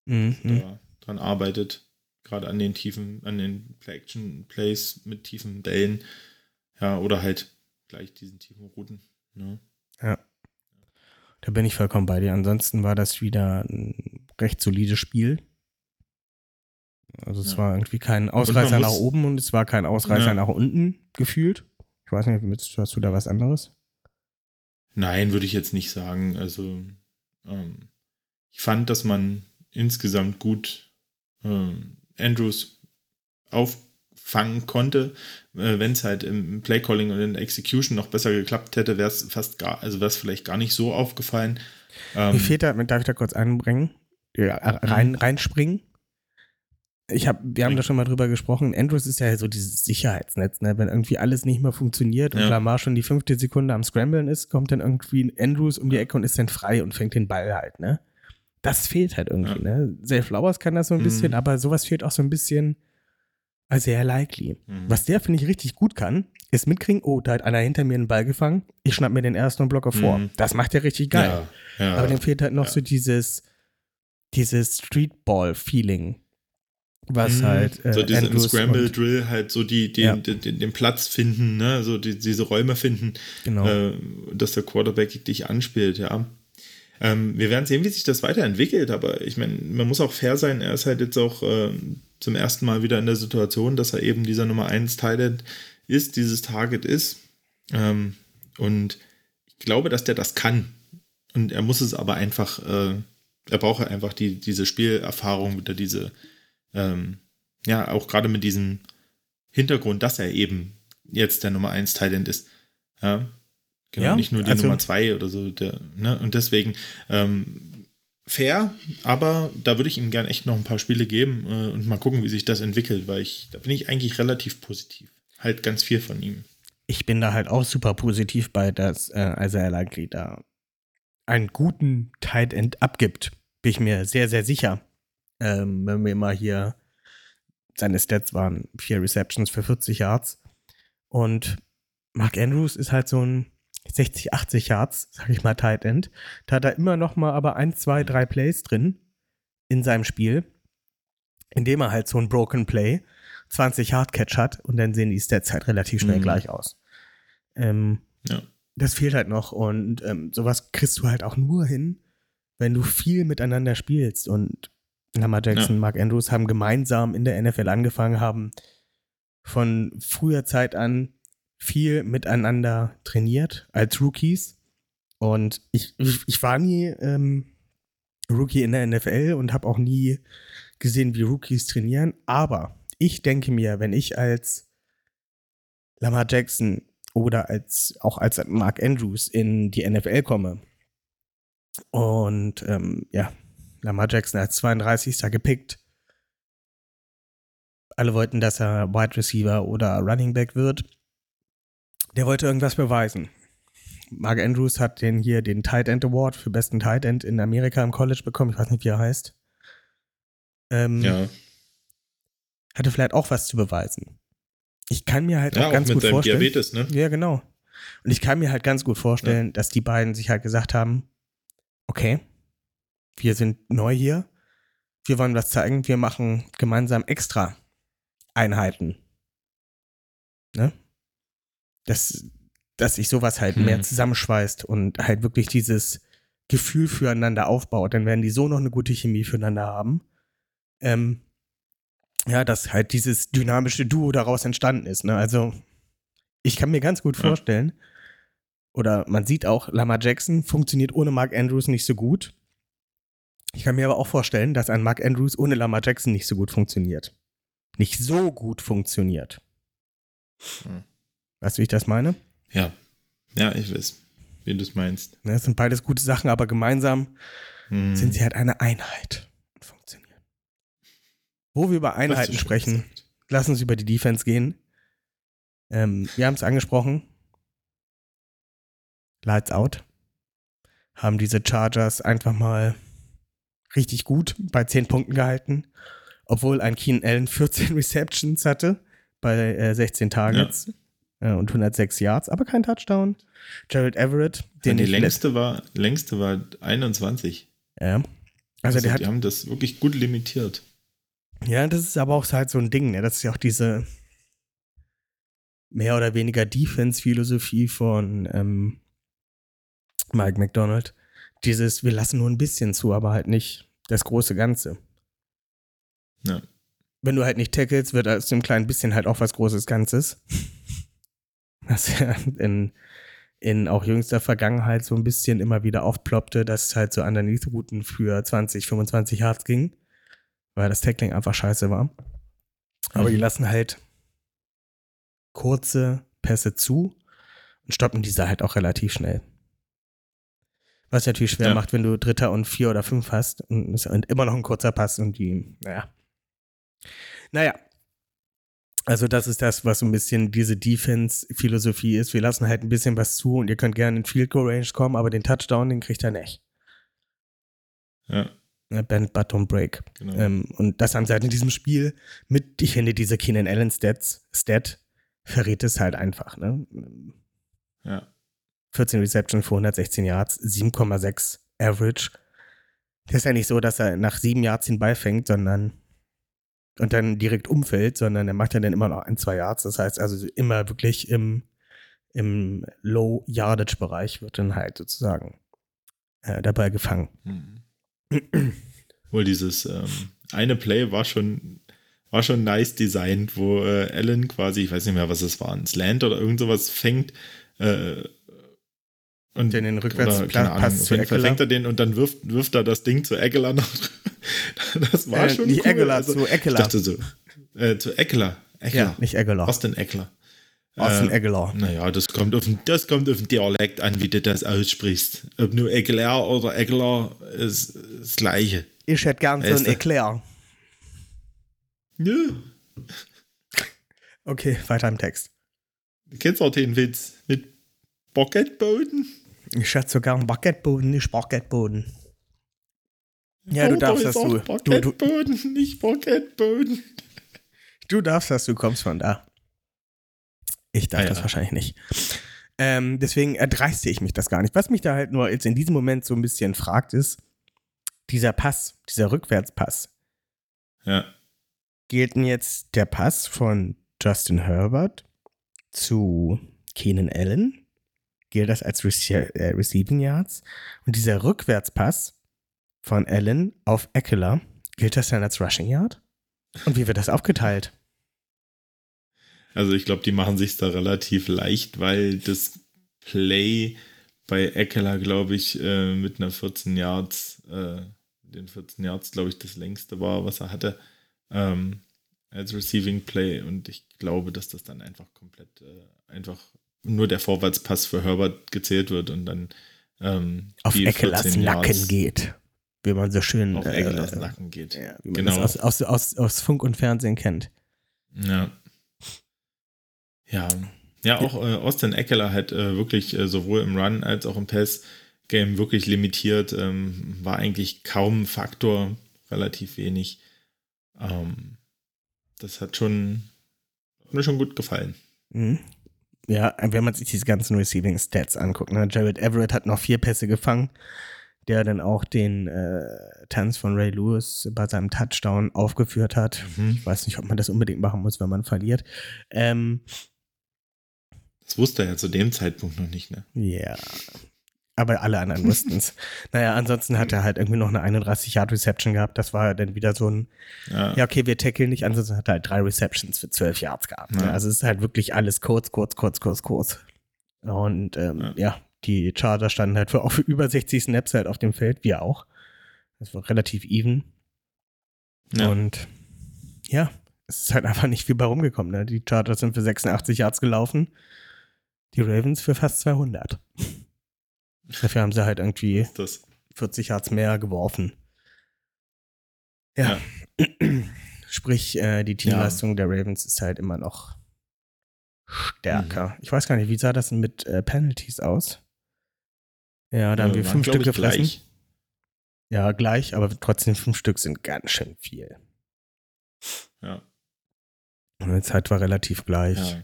Mhm, da dran arbeitet. Gerade an den tiefen, an den Play-Action-Plays mit tiefen Bällen. Ja, oder halt gleich diesen tiefen Routen. Ne? Da bin ich vollkommen bei dir. Ansonsten war das wieder ein recht solides Spiel. Also es Ja. war irgendwie kein Ausreißer nach oben und es war kein Ausreißer Ja. nach unten gefühlt. Ich weiß nicht, hast du da was anderes? Nein, würde ich jetzt nicht sagen. Also, ähm, ich fand, dass man insgesamt gut ähm, Andrews auffangen konnte. Äh, Wenn es halt im Playcalling und in der Execution noch besser geklappt hätte, wäre es fast gar, also wäre es vielleicht gar nicht so aufgefallen. Ähm, Mir fehlt da, darf ich da kurz einbringen? Ja, Mhm. rein, reinspringen? Ich hab, wir haben da schon mal drüber gesprochen. Andrews ist ja so dieses Sicherheitsnetz, ne? Wenn irgendwie alles nicht mehr funktioniert und Ja. Lamar schon die fünfte Sekunde am Scramblen ist, kommt dann irgendwie Andrews um die Ecke und ist dann frei und fängt den Ball halt, ne? Das fehlt halt irgendwie, ne? Zay Flowers kann das so ein Mhm. bisschen, aber sowas fehlt auch so ein bisschen als sehr likely. Mhm. Was der, finde ich, richtig gut kann, ist mitkriegen, oh, da hat einer hinter mir einen Ball gefangen, ich schnapp mir den ersten und blocke vor. Mhm. Das macht er richtig geil. Ja, ja. Aber dem fehlt halt noch Ja. so dieses, dieses Streetball-Feeling, was Mhm. halt. Äh, so diese im Andrews Scramble Drill halt so die, den, Ja. den, den, den Platz finden, ne, so die, diese Räume finden, Genau. äh, dass der Quarterback dich anspielt, ja. Ähm, wir werden sehen, wie sich das weiterentwickelt, aber ich meine, man muss auch fair sein, er ist halt jetzt auch ähm, zum ersten Mal wieder in der Situation, dass er eben dieser Nummer 1 Talent ist, dieses Target ist. Ähm, und ich glaube, dass der das kann. Und er muss es aber einfach, äh, er braucht halt einfach die, diese Spielerfahrung, wieder diese, ähm, ja, auch gerade mit diesem Hintergrund, dass er eben jetzt der Nummer 1 Talent ist. Ja. Genau, Ja, nicht nur die also- Nummer 2 oder so. Der, ne? Und deswegen ähm, fair, aber da würde ich ihm gern echt noch ein paar Spiele geben äh, und mal gucken, wie sich das entwickelt, weil ich, da bin ich eigentlich relativ positiv. Halt ganz viel von ihm. ich bin da halt auch super positiv bei, dass äh, Isaiah Likely da einen guten Tight End abgibt. Bin ich mir sehr, sehr sicher. Ähm, wenn wir mal hier, seine Stats waren vier Receptions für 40 Yards. Und Mark Andrews ist halt so ein 60, 80 Yards, sag ich mal, Tight End. Da hat er immer noch mal aber ein, zwei, drei Plays drin in seinem Spiel, indem er halt so ein Broken Play 20 Hardcatch hat und dann sehen die Stats halt relativ schnell Mhm. gleich aus. Ähm, Ja. Das fehlt halt noch und ähm, sowas kriegst du halt auch nur hin, wenn du viel miteinander spielst und Lamar Jackson, Ja. Mark Andrews haben gemeinsam in der NFL angefangen, haben von früher Zeit an viel miteinander trainiert als Rookies. Und ich, ich, ich war nie ähm, Rookie in der NFL und habe auch nie gesehen, wie Rookies trainieren. Aber ich denke mir, wenn ich als Lamar Jackson oder als auch als Mark Andrews in die NFL komme und ähm, ja, Lamar Jackson als 32. gepickt. Alle wollten, dass er Wide Receiver oder Running Back wird. Der wollte irgendwas beweisen. Mark Andrews hat den hier den Tight End Award für besten Tight End in Amerika im College bekommen. Ich weiß nicht, wie er heißt. Ähm, Ja, Hatte vielleicht auch was zu beweisen. Ich kann mir halt ja auch auch ganz mit gut vorstellen. Diabetes, ne? Ja, genau. Und ich kann mir halt ganz gut vorstellen, dass die beiden sich halt gesagt haben, okay, wir sind neu hier, wir wollen was zeigen, wir machen gemeinsam extra Einheiten. Ne? Dass, dass sich sowas halt Hm. mehr zusammenschweißt und halt wirklich dieses Gefühl füreinander aufbaut, dann werden die so noch eine gute Chemie füreinander haben. Ähm, ja, dass halt dieses dynamische Duo daraus entstanden ist. Ne? Also, ich kann mir ganz gut Ja. vorstellen, oder man sieht auch, Lamar Jackson funktioniert ohne Mark Andrews nicht so gut. Ich kann mir aber auch vorstellen, dass ein Mark Andrews ohne Lamar Jackson nicht so gut funktioniert. Nicht so gut funktioniert. Hm. Weißt du, wie ich das meine? Ja. Ja, ich weiß, wie du es meinst. Ne, Das sind beides gute Sachen, aber gemeinsam Hm. sind sie halt eine Einheit und funktionieren. Wo wir über Einheiten sprechen, gesagt. lass uns über die Defense gehen. Ähm, wir haben es angesprochen. Lights out. Haben diese Chargers einfach mal richtig gut bei 10 Punkten gehalten. Obwohl ein Keenan Allen 14 Receptions hatte bei äh, 16 Targets äh, und 106 Yards, aber kein Touchdown. Gerald Everett, den die ich letzt- längste war, längste war 21. Ja. Also, Also, der hat die haben das wirklich gut limitiert. Ja, das ist aber auch halt so ein Ding, ne? Das ist ja auch diese mehr oder weniger Defense-Philosophie von ähm, Mike McDonald. Dieses, wir lassen nur ein bisschen zu, aber halt nicht das große Ganze. Ja. Wenn du halt nicht tackelst, wird aus dem kleinen bisschen halt auch was großes Ganzes. Was ja in, in auch jüngster Vergangenheit so ein bisschen immer wieder aufploppte, dass es halt so Underneath-Routen für 20, 25 Yards ging, weil das Tackling einfach scheiße war. Aber die Mhm. lassen halt kurze Pässe zu und stoppen diese halt auch relativ schnell. Was natürlich schwer Ja. macht, wenn du Dritter und Vier oder Fünf hast und es und immer noch ein kurzer Pass und die, naja. Naja. Also das ist das, was so ein bisschen diese Defense-Philosophie ist. Wir lassen halt ein bisschen was zu und ihr könnt gerne in Field Goal Range kommen, aber den Touchdown, den kriegt er nicht. Ja, Ne, Bend, Button, Break. genau. Ähm, und das haben sie halt in diesem Spiel mit, ich finde, diese Keenan Allen Stats, Stat verrät es halt einfach, ne? ja. 14 Reception für 116 Yards, 7,6 Average. Das ist ja nicht so, dass er nach sieben Yards den Ball fängt, sondern und dann direkt umfällt, sondern er macht ja dann immer noch ein, zwei Yards. Das heißt also immer wirklich im, im Low-Yardage-Bereich wird dann halt sozusagen äh, dabei gefangen. Mhm. Wohl dieses ähm, eine Play war schon, war schon nice designt, wo äh, Allen quasi, ich weiß nicht mehr, was es war, ein Slant oder irgend sowas fängt. Äh, und Den den oder, keine Ahnung, zu Eckler. fängt er den und dann wirft, wirft er das Ding zu Eckler noch. das war Äh, schon nicht cool. Eckler, Also, zu ich Eckler. dachte so, äh, zu Eckler. Eckler. Ja, nicht Eggler. Austin Eckler. Austin Äh, Eggler. Naja, das kommt, auf, den- das kommt auf den Dialekt an, wie du das aussprichst. Ob nur Eckler oder Eckler ist das Gleiche. Ich hätte gern so Weißt ein du? Eclair. Ja. Okay, weiter im Text. Du kennst auch den Witz mit Pocketboden? Ich hätte so gern Baguetteboden, nicht Baguetteboden. Ja, du darfst ist das, auch du, du, du, nicht Pocketboden. du darfst das, du kommst von da. Ich darf Ah, ja. das wahrscheinlich nicht. Ähm, deswegen erdreiste ich mich das gar nicht. Was mich da halt nur jetzt in diesem Moment so ein bisschen fragt, ist, dieser Pass, dieser Rückwärtspass, Ja. gilt denn jetzt der Pass von Justin Herbert zu Keenan Allen? Gilt das als Rece äh, Receiving Yards? Und dieser Rückwärtspass von Allen auf Eckler, gilt das dann als Rushing Yard? Und wie wird das aufgeteilt? Also ich glaube, die machen sich da relativ leicht, weil das Play bei Eckler, glaube ich, äh, mit einer 14 Yards, äh, den 14 Yards, glaube ich, das längste war, was er hatte, ähm, als Receiving Play. Und ich glaube, dass das dann einfach komplett, äh, einfach nur der Vorwärtspass für Herbert gezählt wird und dann ähm, auf Eckels Nacken geht. Wie man so schön auf äh, Nacken geht. Ja, wie man genau. das aus, aus, aus, aus Funk und Fernsehen kennt. Ja. Ja. Ja, auch äh, Austin Eckler hat äh, wirklich äh, sowohl im Run als auch im Pass-Game wirklich limitiert. Ähm, war eigentlich kaum Faktor, relativ wenig. Ähm, das hat schon, hat mir schon gut gefallen. Mhm. Ja, wenn man sich diese ganzen Receiving Stats anguckt. Ne? Jared Everett hat noch vier Pässe gefangen, der dann auch den äh, Tanz von Ray Lewis bei seinem Touchdown aufgeführt hat. Mhm. Ich weiß nicht, ob man das unbedingt machen muss, wenn man verliert. Ähm, das wusste er ja zu dem Zeitpunkt noch nicht, ne? Ja. Aber alle anderen wussten es. naja, ansonsten hat er halt irgendwie noch eine 31-Yard-Reception gehabt. Das war dann wieder so ein, ja, ja okay, wir tackeln nicht. Ansonsten hat er halt drei Receptions für 12 Yards gehabt. Ja. Also es ist halt wirklich alles kurz, kurz, kurz, kurz, kurz. Und ähm, ja. ja. die Charger standen halt für, auch für über 60 Snaps halt auf dem Feld, wir auch. Das war relativ even. Und ja, es ist halt einfach nicht viel bei rumgekommen. Ne? Die Chargers sind für 86 Yards gelaufen die Ravens für fast 200. Dafür haben sie halt irgendwie 40 Yards mehr geworfen. Ja. ja. Sprich, äh, die Teamleistung ja. der Ravens ist halt immer noch stärker. Mhm. Ich weiß gar nicht, wie sah das denn mit äh, Penalties aus? Ja, da haben wir fünf Stück gefressen. Gleich. Ja, gleich, aber trotzdem fünf Stück sind ganz schön viel. Ja. Und die Zeit war relativ gleich. Ja.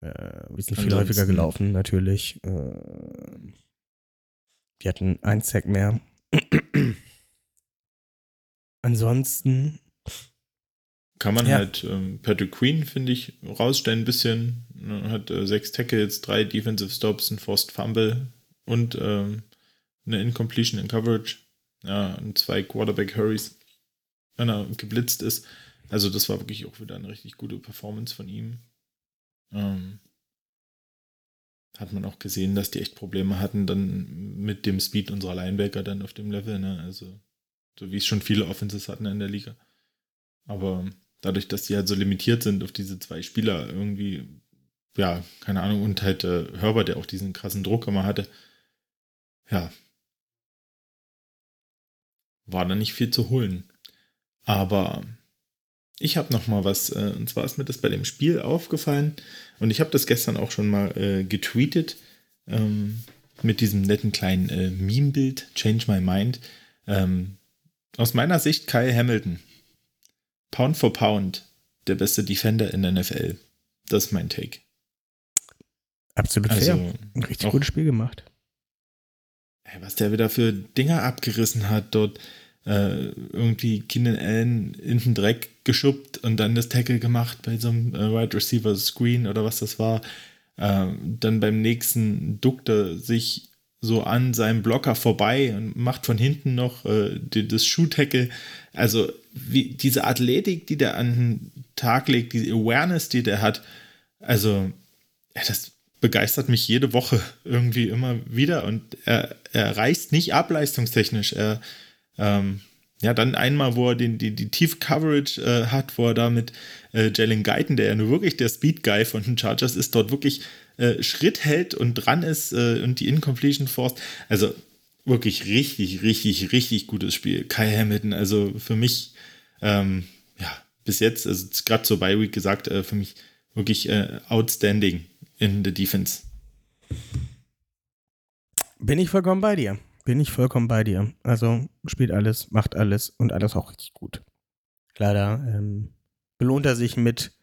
Äh, wir sind viel häufiger gelaufen, natürlich. Äh, wir hatten ein Sack mehr. Ansonsten. Kann man ja. halt ähm, Patrick Queen, finde ich, rausstellen ein bisschen. Ne, hat äh, sechs Tackles, drei Defensive Stops, ein Forced Fumble und ähm, eine Incompletion in Coverage. Ja, und zwei Quarterback Hurries, wenn er geblitzt ist. Also, das war wirklich auch wieder eine richtig gute Performance von ihm. Ähm, hat man auch gesehen, dass die echt Probleme hatten dann mit dem Speed unserer Linebacker dann auf dem Level, ne? Also, so wie es schon viele Offenses hatten in der Liga. Aber dadurch, dass die halt so limitiert sind auf diese zwei Spieler, irgendwie, ja, keine Ahnung, und halt äh, Herbert, der auch diesen krassen Druck immer hatte, ja, war da nicht viel zu holen. Aber ich habe noch mal was, äh, und zwar ist mir das bei dem Spiel aufgefallen und ich habe das gestern auch schon mal äh, getweetet ähm, mit diesem netten kleinen äh, Meme-Bild, Change My Mind. Ähm, aus meiner Sicht Kyle Hamilton. Pound for Pound, der beste Defender in der NFL. Das ist mein Take. Absolut also, fair. Ein richtig gutes Spiel gemacht. Was der wieder für Dinger abgerissen hat dort äh, irgendwie Keenan Allen in den Dreck geschubbt und dann das Tackle gemacht bei so einem äh, Wide Receiver Screen oder was das war. Äh, dann beim nächsten duckt er sich so an seinem Blocker vorbei und macht von hinten noch äh, die, das Shoe-Tackle. Also wie, diese Athletik, die der an den Tag legt, diese Awareness, die der hat, also ja, das begeistert mich jede Woche irgendwie immer wieder und er, er reißt nicht ab leistungstechnisch. Er, ähm, ja, dann einmal, wo er den, die, die Tief Coverage äh, hat, wo er da mit äh, Jalen Guyton, der ja nur wirklich der Speed Guy von den Chargers ist, dort wirklich äh, Schritt hält und dran ist äh, und die Incompletion forst. Also wirklich richtig, richtig, richtig gutes Spiel. Kai Hamilton, also für mich, ähm, ja, bis jetzt, also gerade zur Bye Week gesagt, äh, für mich wirklich äh, outstanding in der Defense. Bin ich vollkommen bei dir. Bin ich vollkommen bei dir. Also spielt alles, macht alles und alles auch richtig gut. Leider ähm, belohnt er sich mit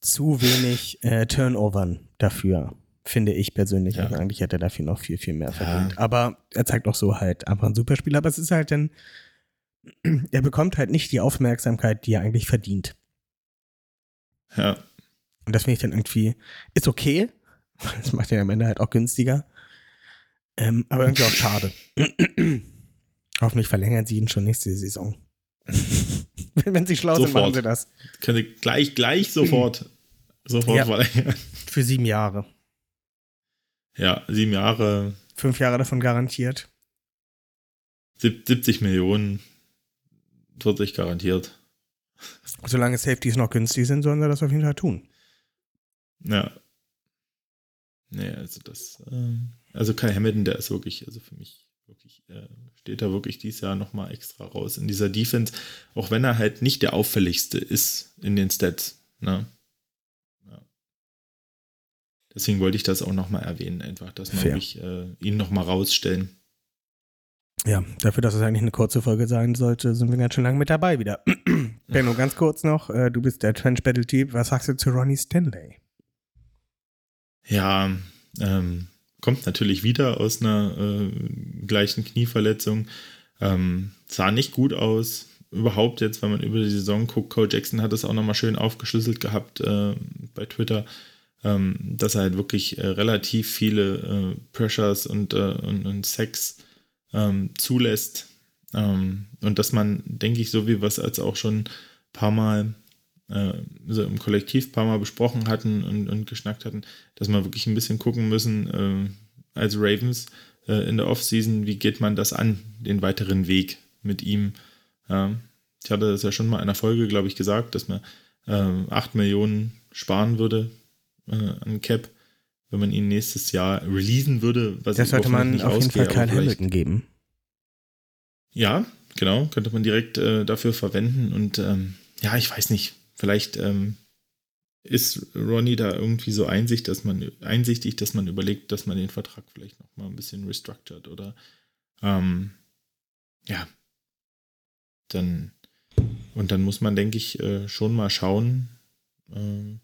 zu wenig äh, Turnovern dafür, finde ich persönlich. Ja. Also eigentlich hätte er dafür noch viel, viel mehr verdient. Ja. Aber er zeigt auch so halt einfach ein Superspiel. Aber es ist halt dann er bekommt halt nicht die Aufmerksamkeit, die er eigentlich verdient. Ja. Und das finde ich dann irgendwie, ist okay. Das macht ihn am Ende halt auch günstiger. Ähm, aber irgendwie auch schade. Hoffentlich verlängern sie ihn schon nächste Saison. Wenn sie schlau sind, Sofort. machen sie das. Könnte gleich, gleich sofort, sofort Ja. verlängern. Für sieben Jahre. Ja, sieben Jahre, Fünf Jahre davon garantiert. sieb- 70 Millionen, 40 garantiert. Solange Safeties noch günstig sind, sollen sie das auf jeden Fall tun. Ja. Nee, also das, ähm, also Kai Hamilton, der ist wirklich, also für mich wirklich, äh, steht da wirklich dieses Jahr nochmal extra raus in dieser Defense, auch wenn er halt nicht der auffälligste ist in den Stats, ne? Ja. Deswegen wollte ich das auch nochmal erwähnen, einfach, dass man wirklich äh, ihn nochmal rausstellen. Ja, dafür, dass es eigentlich eine kurze Folge sein sollte, sind wir ganz schön lange mit dabei wieder. Benno, ganz kurz noch, äh, du bist der Trench Battle Typ. Was sagst du zu Ronnie Stanley? Ja, ähm, kommt natürlich wieder aus einer äh, gleichen Knieverletzung. Ähm, sah nicht gut aus. Überhaupt jetzt, wenn man über die Saison guckt, Cole Jackson hat es auch nochmal schön aufgeschlüsselt gehabt äh, bei Twitter, ähm, dass er halt wirklich äh, relativ viele äh, Pressures und, äh, und, und Sex ähm, zulässt. Ähm, und dass man, denke ich, so wie wir es als auch schon ein paar Mal äh, so im Kollektiv ein paar Mal besprochen hatten und, und geschnackt hatten, dass wir wirklich ein bisschen gucken müssen äh, als Ravens äh, in der Offseason, wie geht man das an, den weiteren Weg mit ihm. Ja, ich hatte das ja schon mal in einer Folge, glaube ich, gesagt, dass man äh, 8 Millionen sparen würde äh, an Cap, wenn man ihn nächstes Jahr releasen würde, was Das sollte man auf jeden ausgehe, Fall Kyle Hamilton geben. ja, genau, könnte man direkt äh, dafür verwenden. Und ähm, ja, ich weiß nicht, vielleicht ähm, ist Ronnie da irgendwie so einsicht, dass man, einsichtig, dass man überlegt, dass man den Vertrag vielleicht noch mal ein bisschen restructured oder ähm, ja, dann und dann muss man, denke ich, äh, schon mal schauen, äh,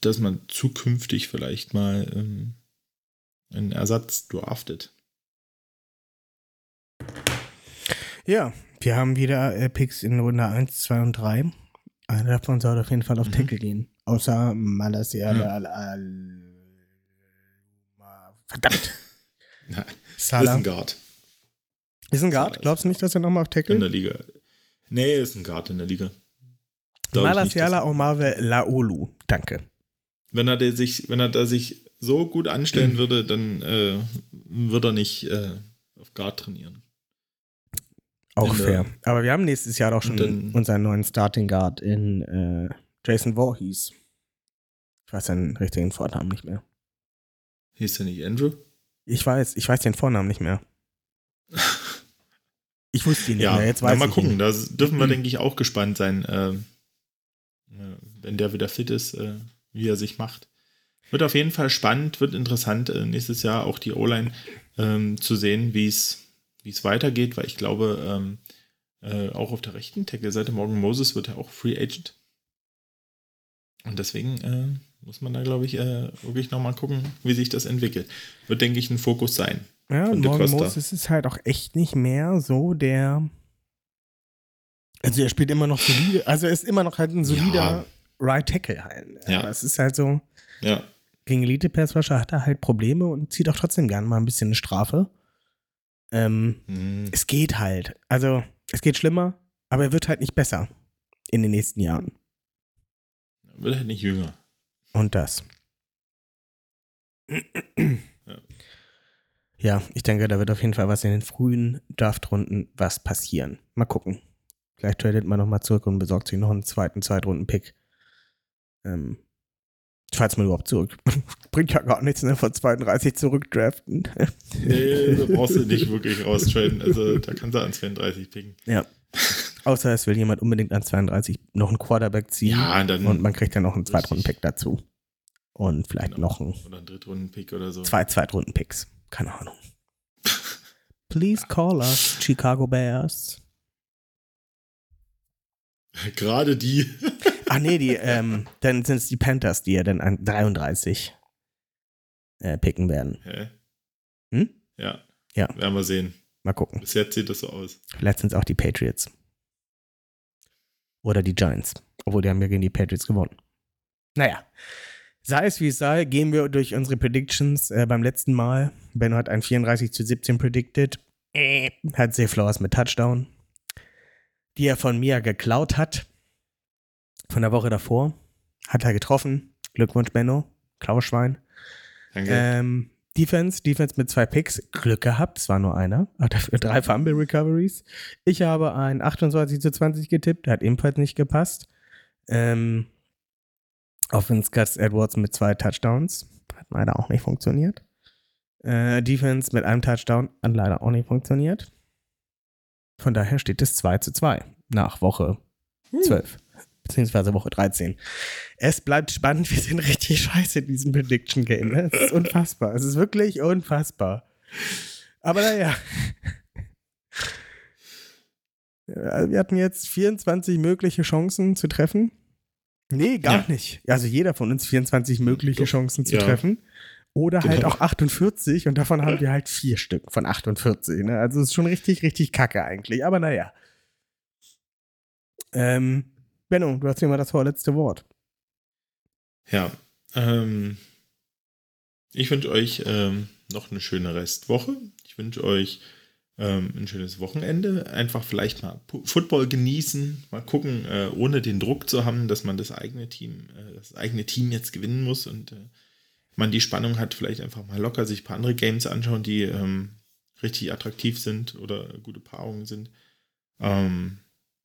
dass man zukünftig vielleicht mal ähm, einen Ersatz draftet. Ja, wir haben wieder äh, Picks in Runde 1, 2 und 3. Einer davon soll auf jeden Fall auf Mhm. Tackle gehen. Außer Malasia. Ja. Verdammt. Salah. Ist ein Guard Ist ein Guard? Glaubst du nicht, dass er nochmal auf in der Tackle? Liga. Nee, ist ein Guard in der Liga. Malasiala Omave Laolu. Danke. wenn er der sich, wenn er da sich so gut anstellen würde, dann äh, würde er nicht äh, auf Guard trainieren. Auch fair. Aber wir haben nächstes Jahr doch schon dann- unseren neuen Starting Guard in äh, Jason Voorhees. Ich weiß seinen richtigen Vornamen nicht mehr. Hieß der nicht Andrew? Ich weiß, ich weiß den Vornamen nicht mehr. Ich wusste ihn nicht Ja, mehr. Jetzt na, weiß mal ich gucken. ihn. Da dürfen wir, Mhm. denke ich, auch gespannt sein, äh, wenn der wieder fit ist, äh, wie er sich macht. Wird auf jeden Fall spannend, wird interessant, äh, nächstes Jahr auch die O-Line ähm, zu sehen, wie es wie es weitergeht, weil ich glaube, ähm, äh, auch auf der rechten Tackle-Seite Morgan Moses wird ja auch Free Agent. Und deswegen äh, muss man da, glaube ich, äh, wirklich nochmal gucken, wie sich das entwickelt. Wird, denke ich, ein Fokus sein. Ja, und Morgan Costa. Moses ist halt auch echt nicht mehr so der. Also er spielt immer noch solide, also er ist immer noch halt ein solider Ja. Right Tackle halt. Ja. Es ist halt so, Ja, gegen Elite Passwasher hat er halt Probleme und zieht auch trotzdem gerne mal ein bisschen eine Strafe. Ähm, Hm, es geht halt. Also es geht schlimmer, aber er wird halt nicht besser in den nächsten Jahren. wird halt nicht jünger. Und das. Ja, ich denke, da wird auf jeden Fall was in den frühen Draft-Runden was passieren. Mal gucken. Vielleicht tradet man nochmal zurück und besorgt sich noch einen zweiten Zweitrunden-Pick. Ähm, falls man überhaupt zurück. Bringt ja gar nichts, ne? Von 32 zurückdraften. Nee, da brauchst du nicht wirklich raustraden. Also da kannst du an 32 picken. ja. Außer es will jemand unbedingt an 32 noch einen Quarterback ziehen. Ja, dann und man kriegt dann noch einen Zweitrunden-Pick dazu. Und vielleicht Genau. noch einen oder ein Drittrunden-Pick oder so. Zwei Zweitrunden-Picks. Keine Ahnung. Please call us, Chicago Bears. Gerade die. Ach nee, die, ähm, dann sind es die Panthers, die ja dann an 33 äh, picken werden. Hä? Hm? Ja. Ja. Werden wir sehen. Mal gucken. Bis jetzt sieht das so aus. Vielleicht sind es auch die Patriots. Oder die Giants. Obwohl, die haben ja gegen die Patriots gewonnen. Naja. Sei es wie es sei, gehen wir durch unsere Predictions äh, beim letzten Mal. Benno hat ein 34 zu 17 predicted. Äh, hat Zay Flowers mit Touchdown. Die er von mir geklaut hat. Von der Woche davor. Hat er getroffen. Glückwunsch, Benno. Klauschwein. Danke. Ähm, Defense, Defense mit zwei Picks, Glück gehabt, es war nur einer, aber dafür drei Fumble Recoveries. Ich habe ein 28 zu 20 getippt, hat ebenfalls nicht gepasst. Ähm, Offense Gus Edwards mit zwei Touchdowns, hat leider auch nicht funktioniert. Äh, Defense mit einem Touchdown hat leider auch nicht funktioniert. Von daher steht es 2 zu 2 nach Woche 12 beziehungsweise Woche 13. Es bleibt spannend, wir sind richtig scheiße in diesem Prediction Game. Ne? Es ist unfassbar. Es ist wirklich unfassbar. Aber naja. Ja, Wir hatten jetzt 24 mögliche Chancen zu treffen. Nee, gar Ja. nicht. Also jeder von uns 24 mögliche. Chancen zu Ja. treffen. Oder halt Genau. auch 48 und davon haben wir halt vier Stück von 48. Ne? Also ist schon richtig, richtig kacke eigentlich. Aber naja. Ähm, Benno, du hast mal das vorletzte Wort. Ja, ähm, ich wünsche euch ähm, noch eine schöne Restwoche. Ich wünsche euch ähm, ein schönes Wochenende. Einfach vielleicht mal Pu- Football genießen, mal gucken, äh, ohne den Druck zu haben, dass man das eigene Team, äh, das eigene Team jetzt gewinnen muss und äh, man die Spannung hat, vielleicht einfach mal locker sich ein paar andere Games anschauen, die ähm, richtig attraktiv sind oder gute Paarungen sind. Ähm,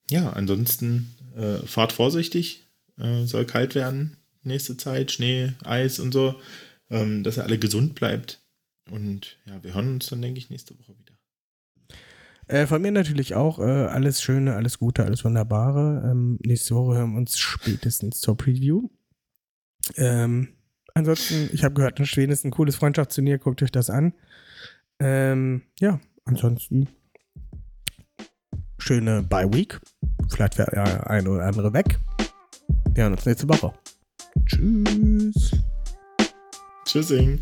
ja, ansonsten äh, fahrt vorsichtig, äh, soll kalt werden nächste Zeit, Schnee, Eis und so, ähm, dass er alle gesund bleibt. Und ja, wir hören uns dann, denke ich, nächste Woche wieder. Äh, von mir natürlich auch äh, alles Schöne, alles Gute, alles Wunderbare. Ähm, nächste Woche hören wir uns spätestens zur Preview. Ähm, ansonsten, ich habe gehört, in Schweden ist ein cooles Freundschaftsturnier, guckt euch das an. Ähm, ja, ansonsten schöne Bye-Week. Vielleicht wäre der eine oder andere weg. Wir hören uns nächste Woche. Tschüss. Tschüssing.